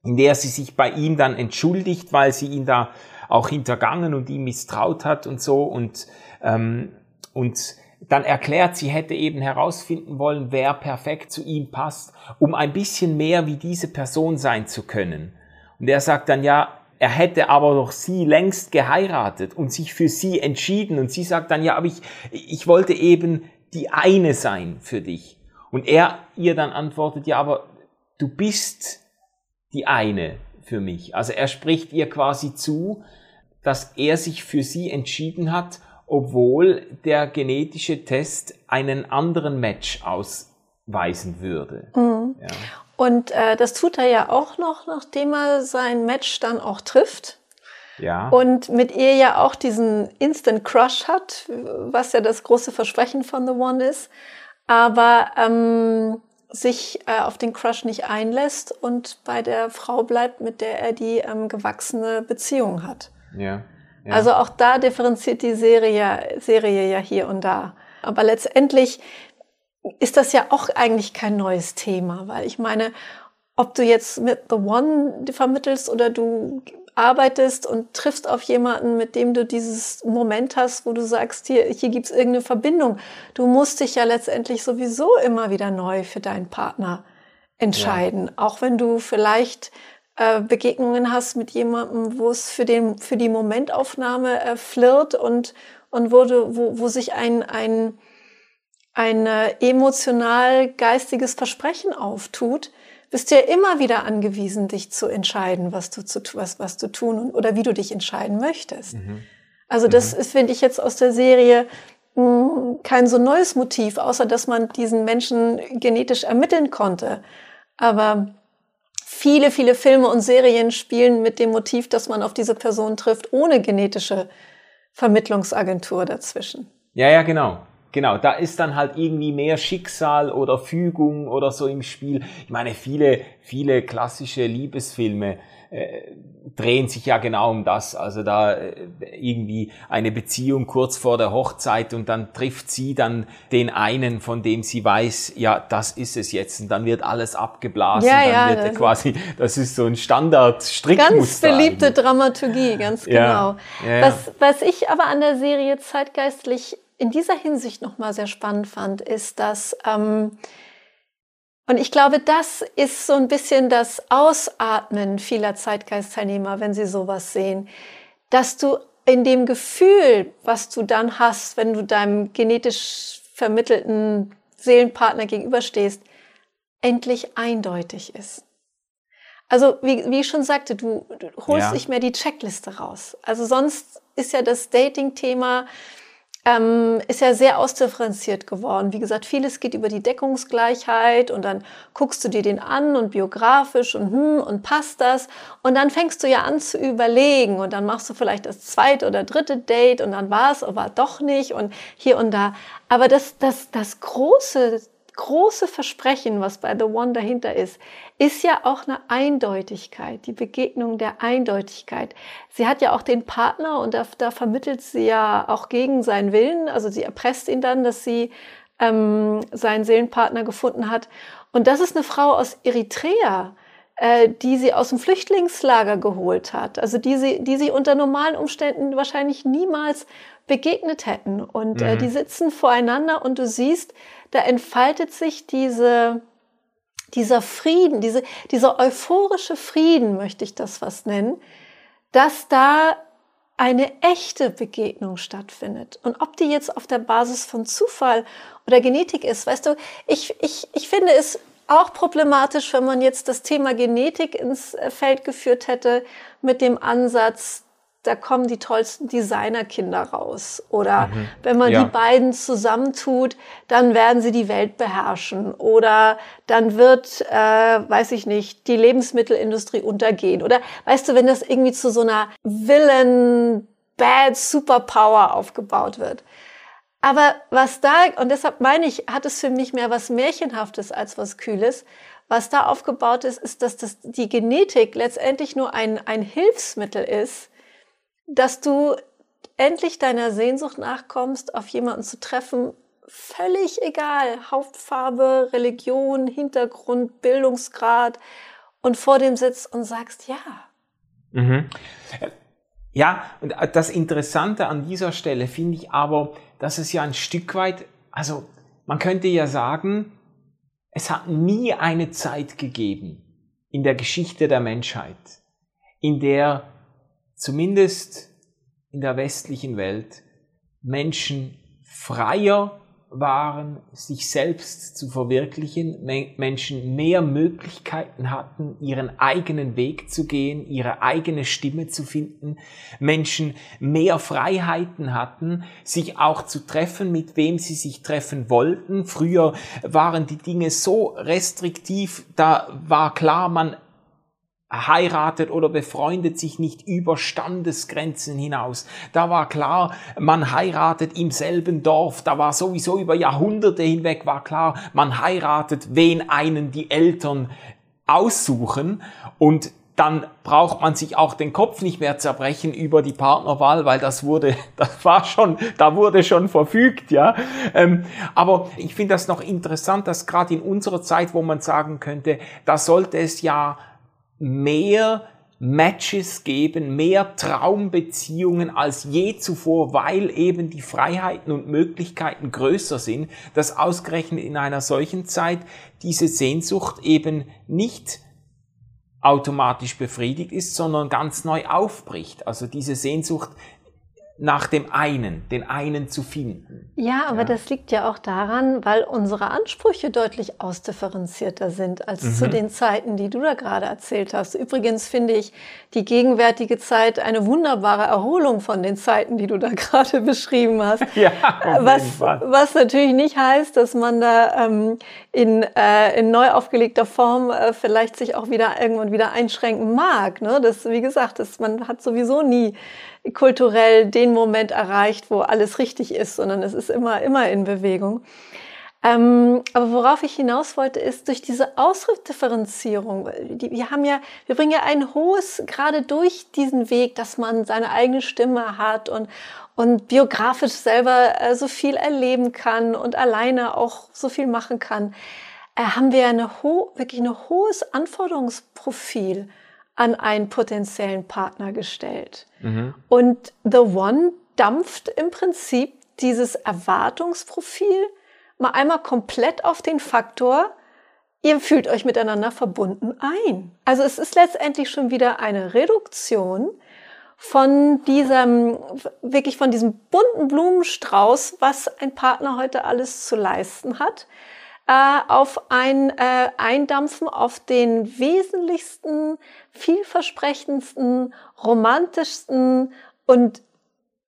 in der sie sich bei ihm dann entschuldigt, weil sie ihn da auch hintergangen und ihm misstraut hat und so und ähm, und dann erklärt, sie hätte eben herausfinden wollen, wer perfekt zu ihm passt, um ein bisschen mehr wie diese Person sein zu können. Und er sagt dann ja, er hätte aber doch sie längst geheiratet und sich für sie entschieden. Und sie sagt dann ja, aber ich, ich wollte eben die eine sein für dich. Und er ihr dann antwortet, ja, aber du bist die eine für mich. Also er spricht ihr quasi zu, dass er sich für sie entschieden hat, obwohl der genetische Test einen anderen Match ausweisen würde. Mhm. Ja. Und äh, das tut er ja auch noch, nachdem er sein Match dann auch trifft. Ja. Und mit ihr ja auch diesen Instant Crush hat, was ja das große Versprechen von The One ist aber ähm, sich äh, auf den Crush nicht einlässt und bei der Frau bleibt, mit der er die ähm, gewachsene Beziehung hat. Ja, ja. Also auch da differenziert die Serie, Serie ja hier und da. Aber letztendlich ist das ja auch eigentlich kein neues Thema, weil ich meine, ob du jetzt mit The One vermittelst oder du arbeitest und triffst auf jemanden, mit dem du dieses Moment hast, wo du sagst, hier, hier gibt's irgendeine Verbindung. Du musst dich ja letztendlich sowieso immer wieder neu für deinen Partner entscheiden. Ja. Auch wenn du vielleicht äh, Begegnungen hast mit jemandem, wo es für, den, für die Momentaufnahme äh, flirt und, und wo, du, wo, wo sich ein, ein, ein äh, emotional geistiges Versprechen auftut, bist ja immer wieder angewiesen, dich zu entscheiden, was du, zu, was, was du tun und, oder wie du dich entscheiden möchtest. Mhm. Also das mhm. finde ich jetzt aus der Serie mh, hm, kein so neues Motiv, außer dass man diesen Menschen genetisch ermitteln konnte. Aber viele, viele Filme und Serien spielen mit dem Motiv, dass man auf diese Person trifft, ohne genetische Vermittlungsagentur dazwischen. Ja, ja, genau. Genau, da ist dann halt irgendwie mehr Schicksal oder Fügung oder so im Spiel. Ich meine, viele, viele klassische Liebesfilme äh, drehen sich ja genau um das. Also da äh, irgendwie eine Beziehung kurz vor der Hochzeit und dann trifft sie dann den einen, von dem sie weiß, ja, das ist es jetzt. Und dann wird alles abgeblasen. Ja, dann ja, wird das quasi, das ist so ein Standard-Strickmuster. Ganz beliebte eigentlich. Dramaturgie, ganz genau. Ja, ja, ja. Was, was ich aber an der Serie zeitgeistlich in dieser Hinsicht nochmal sehr spannend fand, ist, dass ähm, und ich glaube, das ist so ein bisschen das Ausatmen vieler Zeitgeistteilnehmer, wenn sie sowas sehen, dass du in dem Gefühl, was du dann hast, wenn du deinem genetisch vermittelten Seelenpartner gegenüberstehst, endlich eindeutig ist. Also, wie, wie ich schon sagte, du, du holst Ja. nicht mehr die Checkliste raus. Also sonst ist ja das Dating-Thema ähm, ist ja sehr ausdifferenziert geworden. Wie gesagt, vieles geht über die Deckungsgleichheit und dann guckst du dir den an und biografisch und hm, und passt das und dann fängst du ja an zu überlegen und dann machst du vielleicht das zweite oder dritte Date und dann war es aber doch nicht und hier und da. Aber das, das, das große große Versprechen, was bei The One dahinter ist, ist ja auch eine Eindeutigkeit, die Begegnung der Eindeutigkeit. Sie hat ja auch den Partner und da, da vermittelt sie ja auch gegen seinen Willen, also sie erpresst ihn dann, dass sie ähm, seinen Seelenpartner gefunden hat. Und das ist eine Frau aus Eritrea, äh, die sie aus dem Flüchtlingslager geholt hat, also die sie, die sie unter normalen Umständen wahrscheinlich niemals begegnet hätten. Und äh, Mhm. die sitzen voreinander und du siehst, da entfaltet sich diese, dieser Frieden, diese, dieser euphorische Frieden, möchte ich das fast nennen, dass da eine echte Begegnung stattfindet. Und ob die jetzt auf der Basis von Zufall oder Genetik ist, weißt du, ich, ich, ich finde es auch problematisch, wenn man jetzt das Thema Genetik ins äh, Feld geführt hätte mit dem Ansatz, da kommen die tollsten Designerkinder raus. Oder wenn man Ja. die beiden zusammentut, dann werden sie die Welt beherrschen. Oder dann wird, äh, weiß ich nicht, die Lebensmittelindustrie untergehen. Oder weißt du, wenn das irgendwie zu so einer Villain, Bad Superpower aufgebaut wird. Aber was da, und deshalb meine ich, hat es für mich mehr was Märchenhaftes als was Kühles. Was da aufgebaut ist, ist, dass das, die Genetik letztendlich nur ein, ein Hilfsmittel ist, dass du endlich deiner Sehnsucht nachkommst, auf jemanden zu treffen, völlig egal, Hauptfarbe, Religion, Hintergrund, Bildungsgrad, und vor dem sitzt und sagst, ja, Mhm. Ja, und das Interessante an dieser Stelle finde ich aber, dass es ja ein Stück weit, also man könnte ja sagen, es hat nie eine Zeit gegeben in der Geschichte der Menschheit, in der zumindest in der westlichen Welt Menschen freier waren, sich selbst zu verwirklichen, Me- Menschen mehr Möglichkeiten hatten, ihren eigenen Weg zu gehen, ihre eigene Stimme zu finden, Menschen mehr Freiheiten hatten, sich auch zu treffen, mit wem sie sich treffen wollten. Früher waren die Dinge so restriktiv, da war klar, man heiratet oder befreundet sich nicht über Standesgrenzen hinaus. Da war klar, man heiratet im selben Dorf. Da war sowieso über Jahrhunderte hinweg war klar, man heiratet, wen einen die Eltern aussuchen und dann braucht man sich auch den Kopf nicht mehr zerbrechen über die Partnerwahl, weil das wurde, <laughs> das war schon, da wurde schon verfügt, ja. Ähm, aber ich finde das noch interessant, dass gerade in unserer Zeit, wo man sagen könnte, da sollte es ja mehr Matches geben, mehr Traumbeziehungen als je zuvor, weil eben die Freiheiten und Möglichkeiten größer sind, dass ausgerechnet in einer solchen Zeit diese Sehnsucht eben nicht automatisch befriedigt ist, sondern ganz neu aufbricht. Also diese Sehnsucht nach dem einen, den einen zu finden. Ja, aber Ja. das liegt ja auch daran, weil unsere Ansprüche deutlich ausdifferenzierter sind als Mhm. zu den Zeiten, die du da gerade erzählt hast. Übrigens finde ich die gegenwärtige Zeit eine wunderbare Erholung von den Zeiten, die du da <laughs> gerade beschrieben hast. <laughs> Ja, was, was natürlich nicht heißt, dass man da ähm, in, äh, in neu aufgelegter Form äh, vielleicht sich auch wieder irgendwann wieder einschränken mag. Ne? Das, wie gesagt, das, man hat sowieso nie kulturell den Moment erreicht, wo alles richtig ist, sondern es ist immer, immer in Bewegung. Ähm, aber worauf ich hinaus wollte, ist durch diese Ausdruckdifferenzierung. Die, wir haben ja, wir bringen ja ein hohes, gerade durch diesen Weg, dass man seine eigene Stimme hat und, und biografisch selber äh, so viel erleben kann und alleine auch so viel machen kann, äh, haben wir eine ho wirklich ein hohes Anforderungsprofil an einen potenziellen Partner gestellt. Mhm. Und The One dampft im Prinzip dieses Erwartungsprofil mal einmal komplett auf den Faktor, ihr fühlt euch miteinander verbunden ein. Also es ist letztendlich schon wieder eine Reduktion von diesem, wirklich von diesem bunten Blumenstrauß, was ein Partner heute alles zu leisten hat, äh, auf ein äh, Eindampfen auf den wesentlichsten, vielversprechendsten, romantischsten und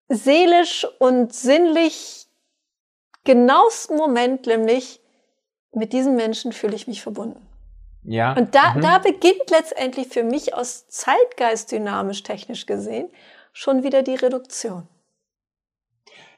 seelisch und sinnlich genauesten Moment, nämlich mit diesem Menschen fühle ich mich verbunden. Ja. Und da, mhm. da beginnt letztendlich für mich aus Zeitgeist dynamisch technisch gesehen schon wieder die Reduktion.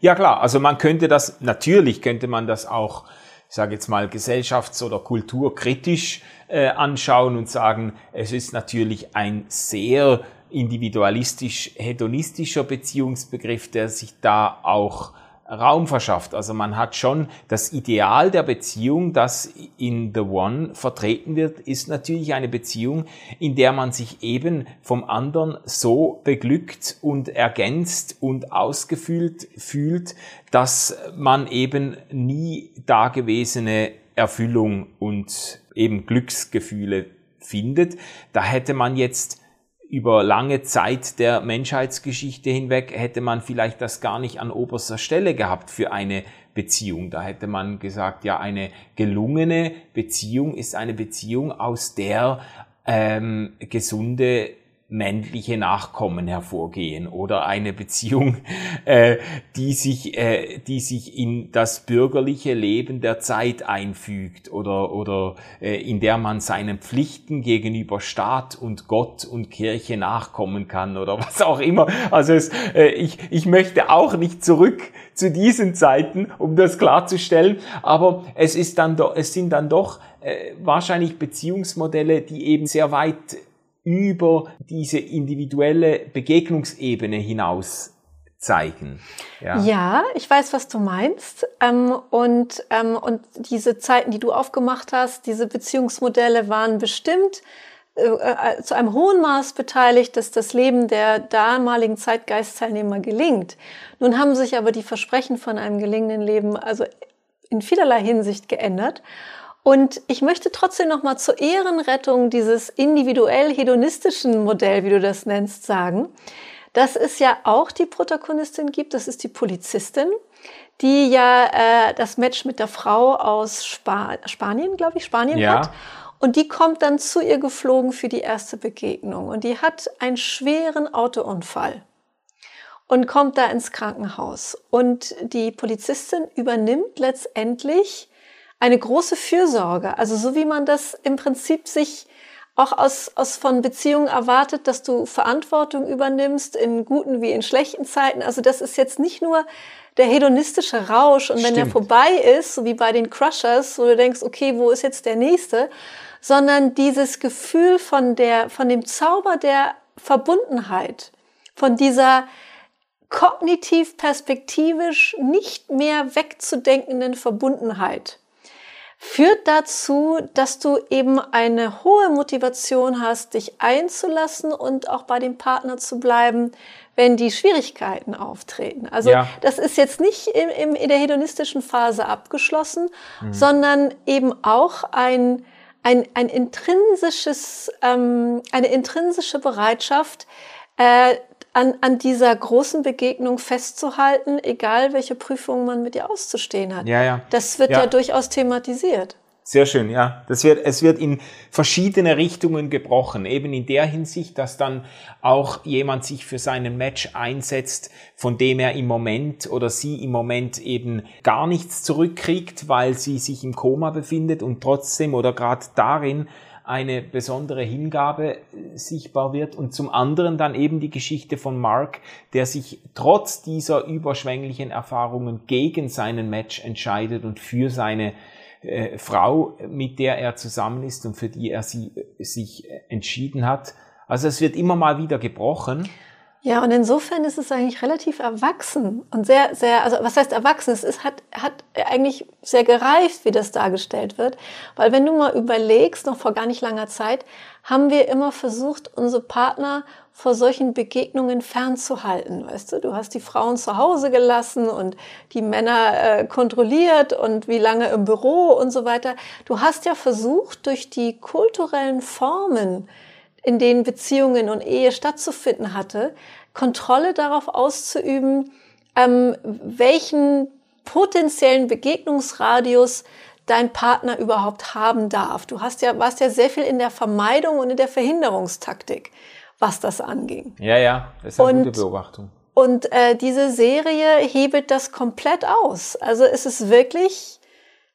Ja klar, also man könnte das, natürlich könnte man das auch, ich sage jetzt mal, gesellschafts- oder kulturkritisch äh, anschauen und sagen, es ist natürlich ein sehr individualistisch hedonistischer Beziehungsbegriff, der sich da auch Raum verschafft. Also man hat schon das Ideal der Beziehung, das in The One vertreten wird, ist natürlich eine Beziehung, in der man sich eben vom anderen so beglückt und ergänzt und ausgefüllt fühlt, dass man eben nie dagewesene Erfüllung und eben Glücksgefühle findet. Da hätte man jetzt über lange Zeit der Menschheitsgeschichte hinweg hätte man vielleicht das gar nicht an oberster Stelle gehabt für eine Beziehung. Da hätte man gesagt, ja, eine gelungene Beziehung ist eine Beziehung, aus der ähm, gesunde männliche Nachkommen hervorgehen oder eine Beziehung, <laughs> äh, die sich, äh, die sich in das bürgerliche Leben der Zeit einfügt oder oder äh, in der man seinen Pflichten gegenüber Staat und Gott und Kirche nachkommen kann oder <laughs> was auch immer. Also es, äh, ich ich möchte auch nicht zurück zu diesen Zeiten, um das klarzustellen, aber es ist dann doch, es sind dann doch äh, wahrscheinlich Beziehungsmodelle, die eben sehr weit über diese individuelle Begegnungsebene hinaus zeigen. Ja. ja, ich weiß, was du meinst. Ähm, und, ähm, und diese Zeiten, die du aufgemacht hast, diese Beziehungsmodelle waren bestimmt äh, äh, zu einem hohen Maß beteiligt, dass das Leben der damaligen Zeitgeistteilnehmer gelingt. Nun haben sich aber die Versprechen von einem gelingenden Leben also in vielerlei Hinsicht geändert. Und ich möchte trotzdem noch mal zur Ehrenrettung dieses individuell hedonistischen Modell, wie du das nennst, sagen, dass es ja auch die Protagonistin gibt, das ist die Polizistin, die ja äh, das Match mit der Frau aus Spa Spanien, glaube ich, Spanien ja. hat. Und die kommt dann zu ihr geflogen für die erste Begegnung. Und die hat einen schweren Autounfall und kommt da ins Krankenhaus. Und die Polizistin übernimmt letztendlich eine große Fürsorge. Also so wie man das im Prinzip sich auch aus, aus von Beziehungen erwartet, dass du Verantwortung übernimmst in guten wie in schlechten Zeiten. Also das ist jetzt nicht nur der hedonistische Rausch und Stimmt. wenn der vorbei ist, so wie bei den Crushers, wo du denkst, okay, wo ist jetzt der nächste, sondern dieses Gefühl von der, von dem Zauber der Verbundenheit, von dieser kognitiv perspektivisch nicht mehr wegzudenkenden Verbundenheit führt dazu, dass du eben eine hohe Motivation hast, dich einzulassen und auch bei dem Partner zu bleiben, wenn die Schwierigkeiten auftreten. Also ja. das ist jetzt nicht im, im, in der hedonistischen Phase abgeschlossen, mhm. sondern eben auch ein, ein, ein intrinsisches, ähm, eine intrinsische Bereitschaft, äh, an, an dieser großen Begegnung festzuhalten, egal welche Prüfungen man mit ihr auszustehen hat. Ja, ja. Das wird ja, ja durchaus thematisiert. Sehr schön, ja. Das wird, es wird in verschiedene Richtungen gebrochen. Eben in der Hinsicht, dass dann auch jemand sich für seinen Match einsetzt, von dem er im Moment oder sie im Moment eben gar nichts zurückkriegt, weil sie sich im Koma befindet und trotzdem oder gerade darin eine besondere Hingabe äh, sichtbar wird und zum anderen dann eben die Geschichte von Mark, der sich trotz dieser überschwänglichen Erfahrungen gegen seinen Match entscheidet und für seine äh, Frau, mit der er zusammen ist und für die er sie, äh, sich entschieden hat. Also es wird immer mal wieder gebrochen. Ja, und insofern ist es eigentlich relativ erwachsen und sehr, sehr, also was heißt erwachsen? Es ist, hat, hat eigentlich sehr gereift, wie das dargestellt wird. Weil wenn du mal überlegst, noch vor gar nicht langer Zeit, haben wir immer versucht, unsere Partner vor solchen Begegnungen fernzuhalten. Weißt du, du hast die Frauen zu Hause gelassen und die Männer äh, kontrolliert und wie lange im Büro und so weiter. Du hast ja versucht, durch die kulturellen Formen, in denen Beziehungen und Ehe stattzufinden hatte, Kontrolle darauf auszuüben, ähm, welchen potenziellen Begegnungsradius dein Partner überhaupt haben darf. Du hast ja, warst ja sehr viel in der Vermeidung und in der Verhinderungstaktik, was das anging. Ja, ja, das ist eine und, gute Beobachtung. Und äh, diese Serie hebelt das komplett aus. Also es ist wirklich,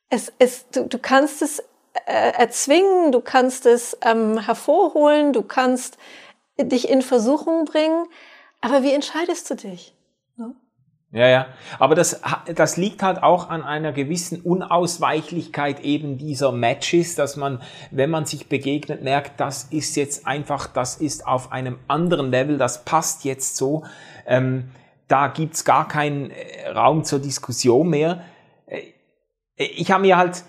es, es, du, du kannst es äh, erzwingen, du kannst es ähm, hervorholen, du kannst dich in Versuchung bringen. Aber wie entscheidest du dich? Ne? Ja, ja. Aber das, das liegt halt auch an einer gewissen Unausweichlichkeit eben dieser Matches, dass man, wenn man sich begegnet, merkt, das ist jetzt einfach, das ist auf einem anderen Level, das passt jetzt so. Ähm, da gibt's gar keinen äh, Raum zur Diskussion mehr. Äh, ich habe mir halt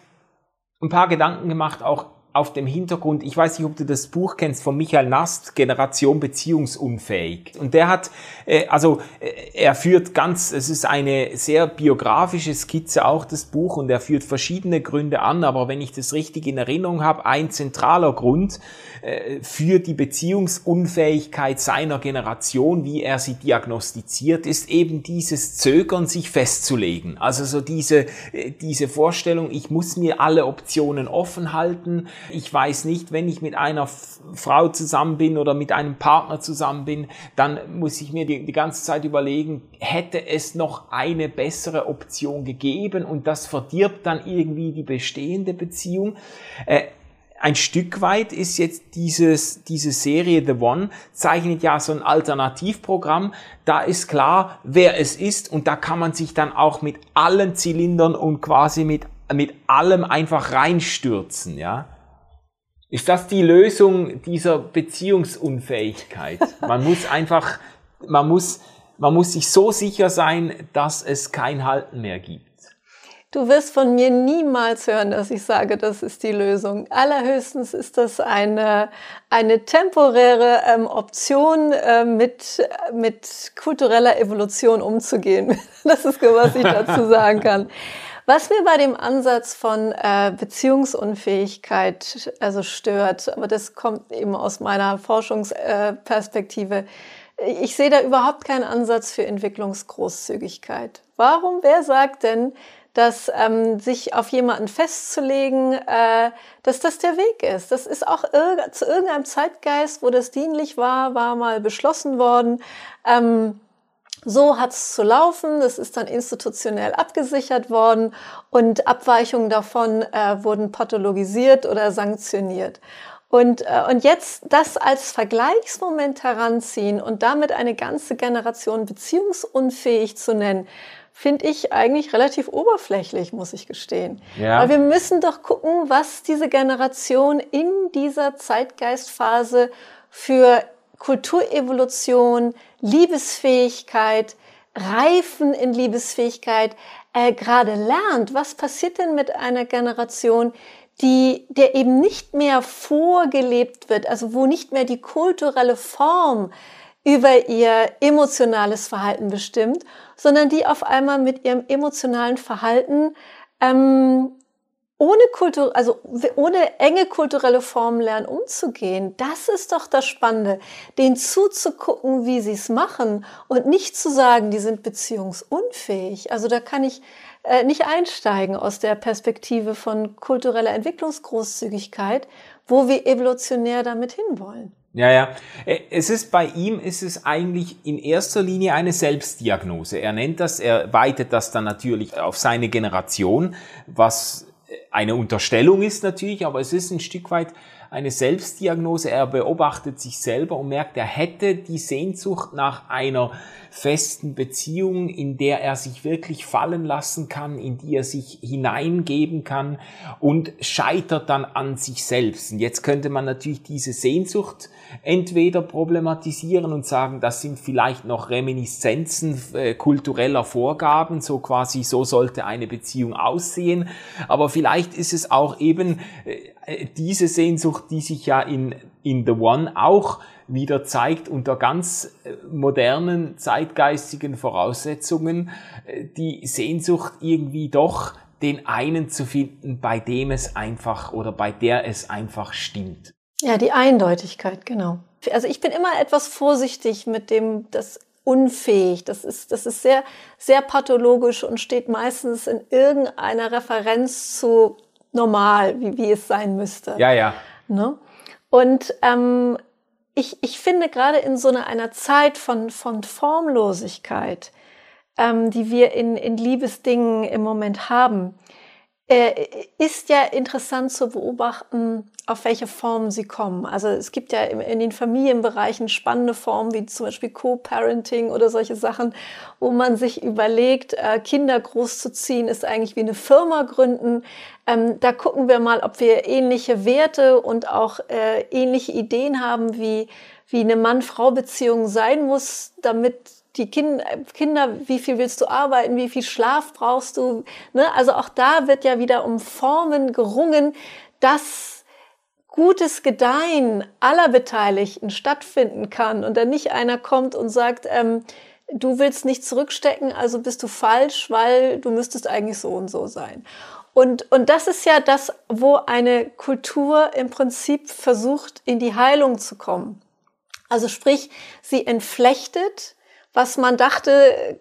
ein paar Gedanken gemacht, auch auf dem Hintergrund, ich weiß nicht, ob du das Buch kennst von Michael Nast, Generation beziehungsunfähig. Und der hat, äh, also äh, er führt ganz, es ist eine sehr biografische Skizze auch das Buch und er führt verschiedene Gründe an, aber wenn ich das richtig in Erinnerung habe, ein zentraler Grund äh, für die Beziehungsunfähigkeit seiner Generation, wie er sie diagnostiziert, ist eben dieses Zögern, sich festzulegen. Also so diese, äh, diese Vorstellung, ich muss mir alle Optionen offen halten, ich weiß nicht, wenn ich mit einer Frau zusammen bin oder mit einem Partner zusammen bin, dann muss ich mir die, die ganze Zeit überlegen, hätte es noch eine bessere Option gegeben und das verdirbt dann irgendwie die bestehende Beziehung. Äh, ein Stück weit ist jetzt dieses, diese Serie The One zeichnet ja so ein Alternativprogramm. Da ist klar, wer es ist und da kann man sich dann auch mit allen Zylindern und quasi mit, mit allem einfach reinstürzen, ja. Ist das die Lösung dieser Beziehungsunfähigkeit? Man muss einfach, man muss, man muss sich so sicher sein, dass es kein Halten mehr gibt. Du wirst von mir niemals hören, dass ich sage, das ist die Lösung. Allerhöchstens ist das eine, eine temporäre ähm, Option, äh, mit, mit kultureller Evolution umzugehen. <laughs> Das ist, was ich dazu sagen kann. <laughs> Was mir bei dem Ansatz von äh, Beziehungsunfähigkeit also stört, aber das kommt eben aus meiner Forschungsperspektive, äh, ich sehe da überhaupt keinen Ansatz für Entwicklungsgroßzügigkeit. Warum? Wer sagt denn, dass ähm, sich auf jemanden festzulegen, äh, dass das der Weg ist. Das ist auch irg zu irgendeinem Zeitgeist, wo das dienlich war, war mal beschlossen worden. Ähm, so hat es zu laufen, das ist dann institutionell abgesichert worden und Abweichungen davon äh, wurden pathologisiert oder sanktioniert. Und, äh, und jetzt das als Vergleichsmoment heranziehen und damit eine ganze Generation beziehungsunfähig zu nennen, finde ich eigentlich relativ oberflächlich, muss ich gestehen. Ja. Weil wir müssen doch gucken, was diese Generation in dieser Zeitgeistphase für Kulturevolution, Liebesfähigkeit, Reifen in Liebesfähigkeit äh, gerade lernt. Was passiert denn mit einer Generation, die, der eben nicht mehr vorgelebt wird, also wo nicht mehr die kulturelle Form über ihr emotionales Verhalten bestimmt, sondern die auf einmal mit ihrem emotionalen Verhalten ähm, ohne Kultur, also ohne enge kulturelle Formen lernen umzugehen. Das ist doch das Spannende, denen zuzugucken, wie sie es machen und nicht zu sagen, die sind beziehungsunfähig. Also da kann ich äh, nicht einsteigen aus der Perspektive von kultureller Entwicklungsgroßzügigkeit, wo wir evolutionär damit hinwollen. Ja, ja. Äh, es ist bei ihm ist es eigentlich in erster Linie eine Selbstdiagnose. Er nennt das, er weitet das dann natürlich auf seine Generation, was eine Unterstellung ist natürlich, aber es ist ein Stück weit eine Selbstdiagnose. Er beobachtet sich selber und merkt, er hätte die Sehnsucht nach einer festen Beziehung, in der er sich wirklich fallen lassen kann, in die er sich hineingeben kann und scheitert dann an sich selbst. Und jetzt könnte man natürlich diese Sehnsucht entweder problematisieren und sagen, das sind vielleicht noch Reminiszenzen äh, kultureller Vorgaben, so quasi so sollte eine Beziehung aussehen, aber vielleicht ist es auch eben äh, diese Sehnsucht, die sich ja in, in The One auch wieder zeigt unter ganz äh, modernen, zeitgeistigen Voraussetzungen, äh, die Sehnsucht irgendwie doch den einen zu finden, bei dem es einfach oder bei der es einfach stimmt. Ja, die Eindeutigkeit, genau. Also ich bin immer etwas vorsichtig mit dem, das unfähig. Das ist, das ist sehr, sehr pathologisch und steht meistens in irgendeiner Referenz zu normal, wie, wie es sein müsste. Ja, ja. Ne? Und ähm, ich, ich finde gerade in so einer, einer Zeit von, von Formlosigkeit, ähm, die wir in, in Liebesdingen im Moment haben, ist ja interessant zu beobachten, auf welche Formen sie kommen. Also es gibt ja in den Familienbereichen spannende Formen wie zum Beispiel Co-Parenting oder solche Sachen, wo man sich überlegt, äh, Kinder großzuziehen ist eigentlich wie eine Firma gründen. Ähm, da gucken wir mal, ob wir ähnliche Werte und auch äh, ähnliche Ideen haben, wie, wie eine Mann-Frau-Beziehung sein muss, damit die Kinder, wie viel willst du arbeiten, wie viel Schlaf brauchst du. Ne? Also auch da wird ja wieder um Formen gerungen, dass gutes Gedeihen aller Beteiligten stattfinden kann und dann nicht einer kommt und sagt, ähm, du willst nicht zurückstecken, also bist du falsch, weil du müsstest eigentlich so und so sein. Und, und das ist ja das, wo eine Kultur im Prinzip versucht, in die Heilung zu kommen. Also sprich, sie entflechtet was man dachte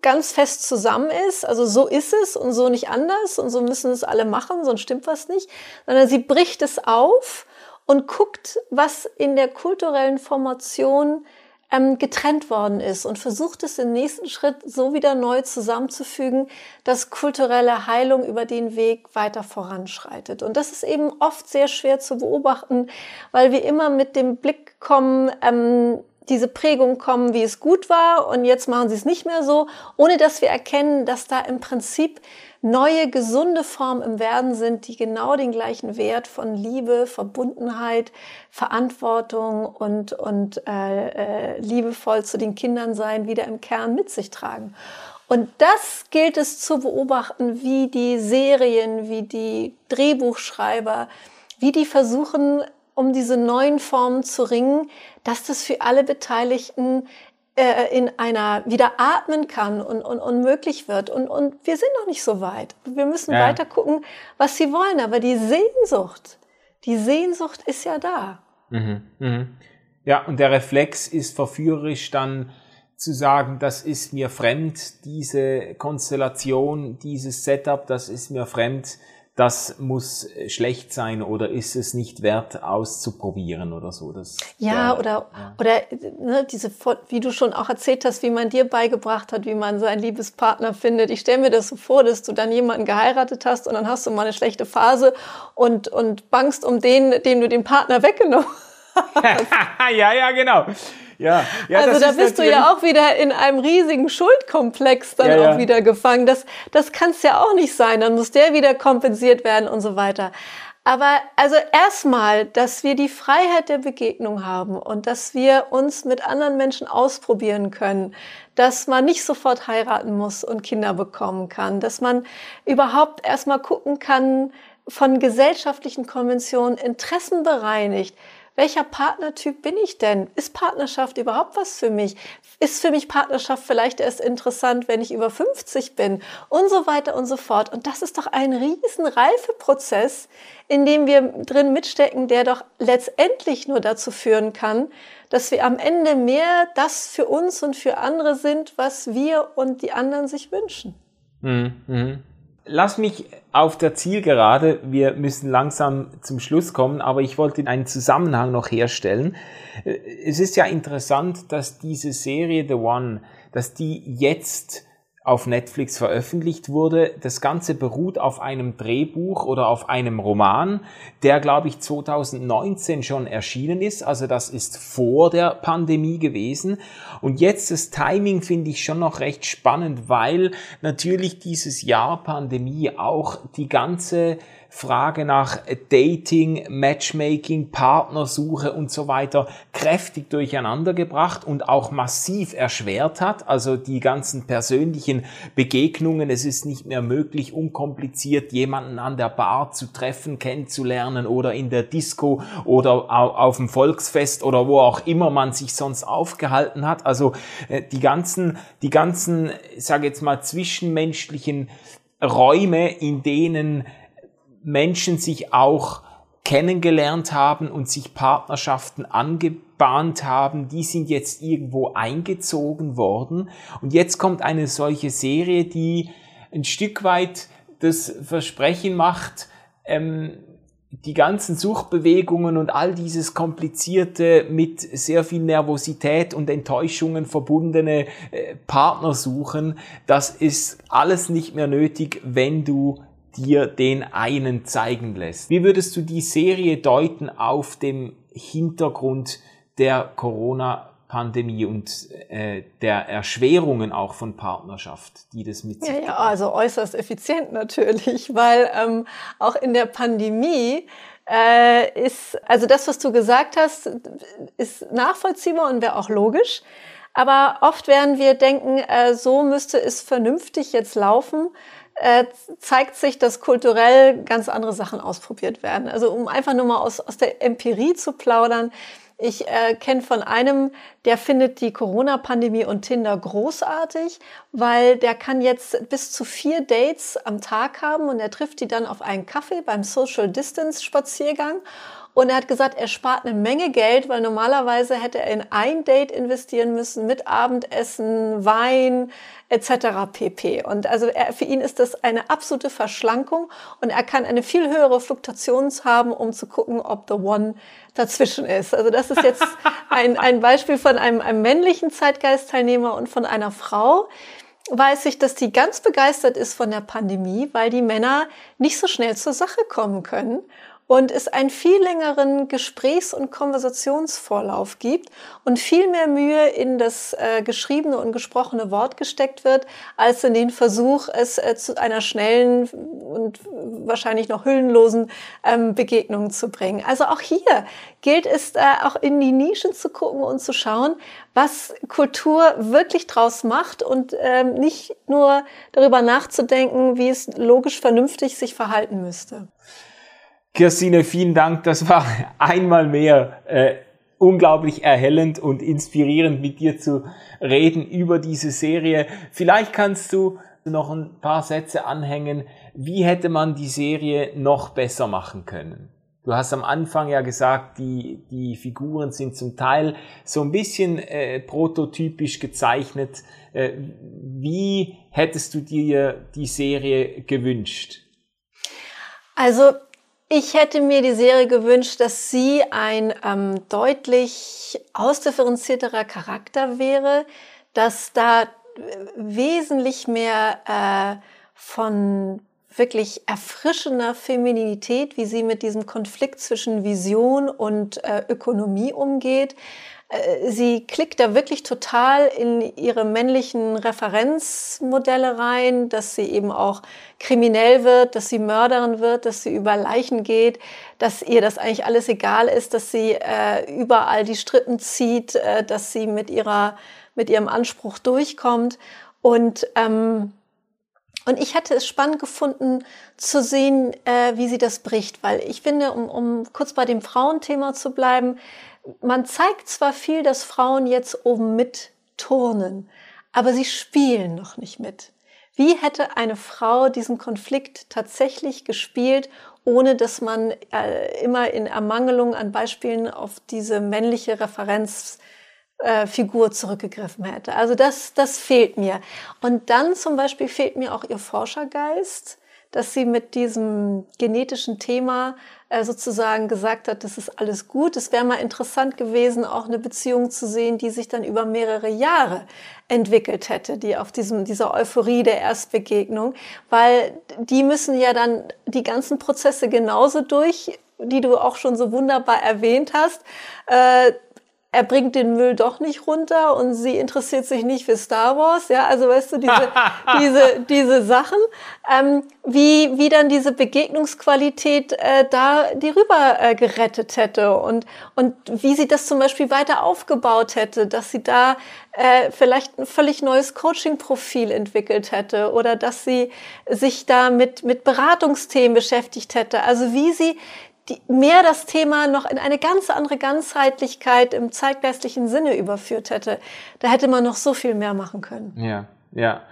ganz fest zusammen ist. Also so ist es und so nicht anders und so müssen es alle machen, sonst stimmt was nicht. Sondern sie bricht es auf und guckt, was in der kulturellen Formation ähm, getrennt worden ist und versucht es im nächsten Schritt so wieder neu zusammenzufügen, dass kulturelle Heilung über den Weg weiter voranschreitet. Und das ist eben oft sehr schwer zu beobachten, weil wir immer mit dem Blick kommen, ähm, diese Prägung kommen, wie es gut war und jetzt machen sie es nicht mehr so, ohne dass wir erkennen, dass da im Prinzip neue, gesunde Formen im Werden sind, die genau den gleichen Wert von Liebe, Verbundenheit, Verantwortung und, und äh, äh, liebevoll zu den Kindern sein wieder im Kern mit sich tragen. Und das gilt es zu beobachten, wie die Serien, wie die Drehbuchschreiber, wie die versuchen, um diese neuen Formen zu ringen, dass das für alle Beteiligten äh, in einer wieder atmen kann und, und, und möglich wird. Und, und wir sind noch nicht so weit. Wir müssen ja. weiter gucken, was sie wollen. Aber die Sehnsucht, die Sehnsucht ist ja da. Mhm, mhm. Ja, und der Reflex ist verführerisch dann zu sagen, das ist mir fremd, diese Konstellation, dieses Setup, das ist mir fremd das muss schlecht sein oder ist es nicht wert auszuprobieren oder so. Das, ja, der, oder, ja. oder ne, diese, wie du schon auch erzählt hast, wie man dir beigebracht hat, wie man seinen Liebespartner findet. Ich stelle mir das so vor, dass du dann jemanden geheiratet hast und dann hast du mal eine schlechte Phase und, und bangst um den, dem du den Partner weggenommen <laughs> hast. ja, ja, genau. Ja, ja, also da bist du ja auch wieder in einem riesigen Schuldkomplex dann ja, auch wieder gefangen. Das, das kann es ja auch nicht sein. Dann muss der wieder kompensiert werden und so weiter. Aber also erstmal, dass wir die Freiheit der Begegnung haben und dass wir uns mit anderen Menschen ausprobieren können, dass man nicht sofort heiraten muss und Kinder bekommen kann, dass man überhaupt erstmal gucken kann, von gesellschaftlichen Konventionen Interessen bereinigt welcher Partnertyp bin ich denn? Ist Partnerschaft überhaupt was für mich? Ist für mich Partnerschaft vielleicht erst interessant, wenn ich über 50 bin? Und so weiter und so fort. Und das ist doch ein riesen Reifeprozess, in dem wir drin mitstecken, der doch letztendlich nur dazu führen kann, dass wir am Ende mehr das für uns und für andere sind, was wir und die anderen sich wünschen. Mhm lass mich auf der Zielgerade, wir müssen langsam zum Schluss kommen, aber ich wollte einen Zusammenhang noch herstellen. Es ist ja interessant, dass diese Serie The One, dass die jetzt auf Netflix veröffentlicht wurde. Das Ganze beruht auf einem Drehbuch oder auf einem Roman, der, glaube ich, 2019 schon erschienen ist. Also das ist vor der Pandemie gewesen. Und jetzt das Timing finde ich schon noch recht spannend, weil natürlich dieses Jahr Pandemie auch die ganze Frage nach Dating, Matchmaking, Partnersuche und so weiter kräftig durcheinandergebracht und auch massiv erschwert hat. Also die ganzen persönlichen Begegnungen. Es ist nicht mehr möglich, unkompliziert jemanden an der Bar zu treffen, kennenzulernen oder in der Disco oder auf dem Volksfest oder wo auch immer man sich sonst aufgehalten hat. Also äh, die ganzen, die ganzen, ich sage jetzt mal, zwischenmenschlichen Räume, in denen Menschen sich auch kennengelernt haben und sich Partnerschaften angebahnt haben, die sind jetzt irgendwo eingezogen worden. Und jetzt kommt eine solche Serie, die ein Stück weit das Versprechen macht, ähm, die ganzen Suchbewegungen und all dieses komplizierte, mit sehr viel Nervosität und Enttäuschungen verbundene äh, Partnersuchen, das ist alles nicht mehr nötig, wenn du dir den einen zeigen lässt. Wie würdest du die Serie deuten auf dem Hintergrund der Corona-Pandemie und äh, der Erschwerungen auch von Partnerschaft, die das mit sich ja, ja, also äußerst effizient natürlich, <laughs> weil ähm, auch in der Pandemie äh, ist, also das, was du gesagt hast, ist nachvollziehbar und wäre auch logisch. Aber oft werden wir denken, äh, so müsste es vernünftig jetzt laufen äh, zeigt sich, dass kulturell ganz andere Sachen ausprobiert werden. Also um einfach nur mal aus, aus der Empirie zu plaudern. Ich äh, kenne von einem, der findet die Corona-Pandemie und Tinder großartig, weil der kann jetzt bis zu vier Dates am Tag haben und er trifft die dann auf einen Kaffee beim Social Distance Spaziergang und er hat gesagt, er spart eine Menge Geld, weil normalerweise hätte er in ein Date investieren müssen mit Abendessen, Wein etc. pp. Und also er, für ihn ist das eine absolute Verschlankung und er kann eine viel höhere Fluktuation haben, um zu gucken, ob the one dazwischen ist. Also das ist jetzt <laughs> ein, ein Beispiel von einem, einem männlichen Zeitgeistteilnehmer und von einer Frau weiß ich, dass die ganz begeistert ist von der Pandemie, weil die Männer nicht so schnell zur Sache kommen können und es einen viel längeren Gesprächs- und Konversationsvorlauf gibt und viel mehr Mühe in das äh, geschriebene und gesprochene Wort gesteckt wird, als in den Versuch, es äh, zu einer schnellen und wahrscheinlich noch hüllenlosen ähm, Begegnung zu bringen. Also auch hier gilt es, äh, auch in die Nischen zu gucken und zu schauen, was Kultur wirklich draus macht und ähm, nicht nur darüber nachzudenken, wie es logisch vernünftig sich verhalten müsste. Christine, vielen Dank. Das war <laughs> einmal mehr äh, unglaublich erhellend und inspirierend mit dir zu reden über diese Serie. Vielleicht kannst du noch ein paar Sätze anhängen. Wie hätte man die Serie noch besser machen können? Du hast am Anfang ja gesagt, die, die Figuren sind zum Teil so ein bisschen äh, prototypisch gezeichnet. Äh, wie hättest du dir die Serie gewünscht? Also ich hätte mir die Serie gewünscht, dass sie ein ähm, deutlich ausdifferenzierterer Charakter wäre, dass da äh, wesentlich mehr äh, von wirklich erfrischender Femininität, wie sie mit diesem Konflikt zwischen Vision und äh, Ökonomie umgeht, sie klickt da wirklich total in ihre männlichen Referenzmodelle rein, dass sie eben auch kriminell wird, dass sie Mörderin wird, dass sie über Leichen geht, dass ihr das eigentlich alles egal ist, dass sie äh, überall die Strippen zieht, äh, dass sie mit ihrer mit ihrem Anspruch durchkommt. Und ähm, und ich hätte es spannend gefunden zu sehen, äh, wie sie das bricht, weil ich finde, um, um kurz bei dem Frauenthema zu bleiben, man zeigt zwar viel, dass Frauen jetzt oben mit turnen, aber sie spielen noch nicht mit. Wie hätte eine Frau diesen Konflikt tatsächlich gespielt, ohne dass man äh, immer in Ermangelung an Beispielen auf diese männliche Referenzfigur äh, zurückgegriffen hätte? Also das, das fehlt mir. Und dann zum Beispiel fehlt mir auch ihr Forschergeist dass sie mit diesem genetischen Thema äh, sozusagen gesagt hat, das ist alles gut. Es wäre mal interessant gewesen, auch eine Beziehung zu sehen, die sich dann über mehrere Jahre entwickelt hätte, die auf diesem, dieser Euphorie der Erstbegegnung, weil die müssen ja dann die ganzen Prozesse genauso durch, die du auch schon so wunderbar erwähnt hast. Äh, er bringt den Müll doch nicht runter und sie interessiert sich nicht für Star Wars, ja, also weißt du, diese, <laughs> diese, diese Sachen, ähm, wie, wie dann diese Begegnungsqualität äh, da die rüber äh, gerettet hätte und, und wie sie das zum Beispiel weiter aufgebaut hätte, dass sie da äh, vielleicht ein völlig neues Coaching-Profil entwickelt hätte oder dass sie sich da mit, mit Beratungsthemen beschäftigt hätte. Also wie sie die mehr das Thema noch in eine ganz andere Ganzheitlichkeit im zeitgeistlichen Sinne überführt hätte. Da hätte man noch so viel mehr machen können. Ja, ja.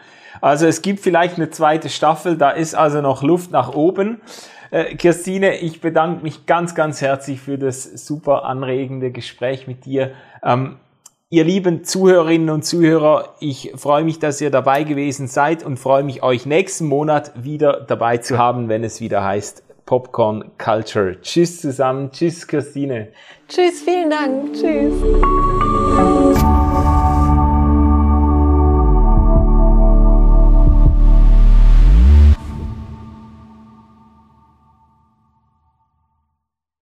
Also es gibt vielleicht eine zweite Staffel, da ist also noch Luft nach oben. Äh, Christine, ich bedanke mich ganz, ganz herzlich für das super anregende Gespräch mit dir. Ähm, ihr lieben Zuhörerinnen und Zuhörer, ich freue mich, dass ihr dabei gewesen seid und freue mich, euch nächsten Monat wieder dabei zu haben, wenn es wieder heißt Popcorn Culture. Tschüss zusammen. Tschüss, Christine. Tschüss, vielen Dank. Tschüss.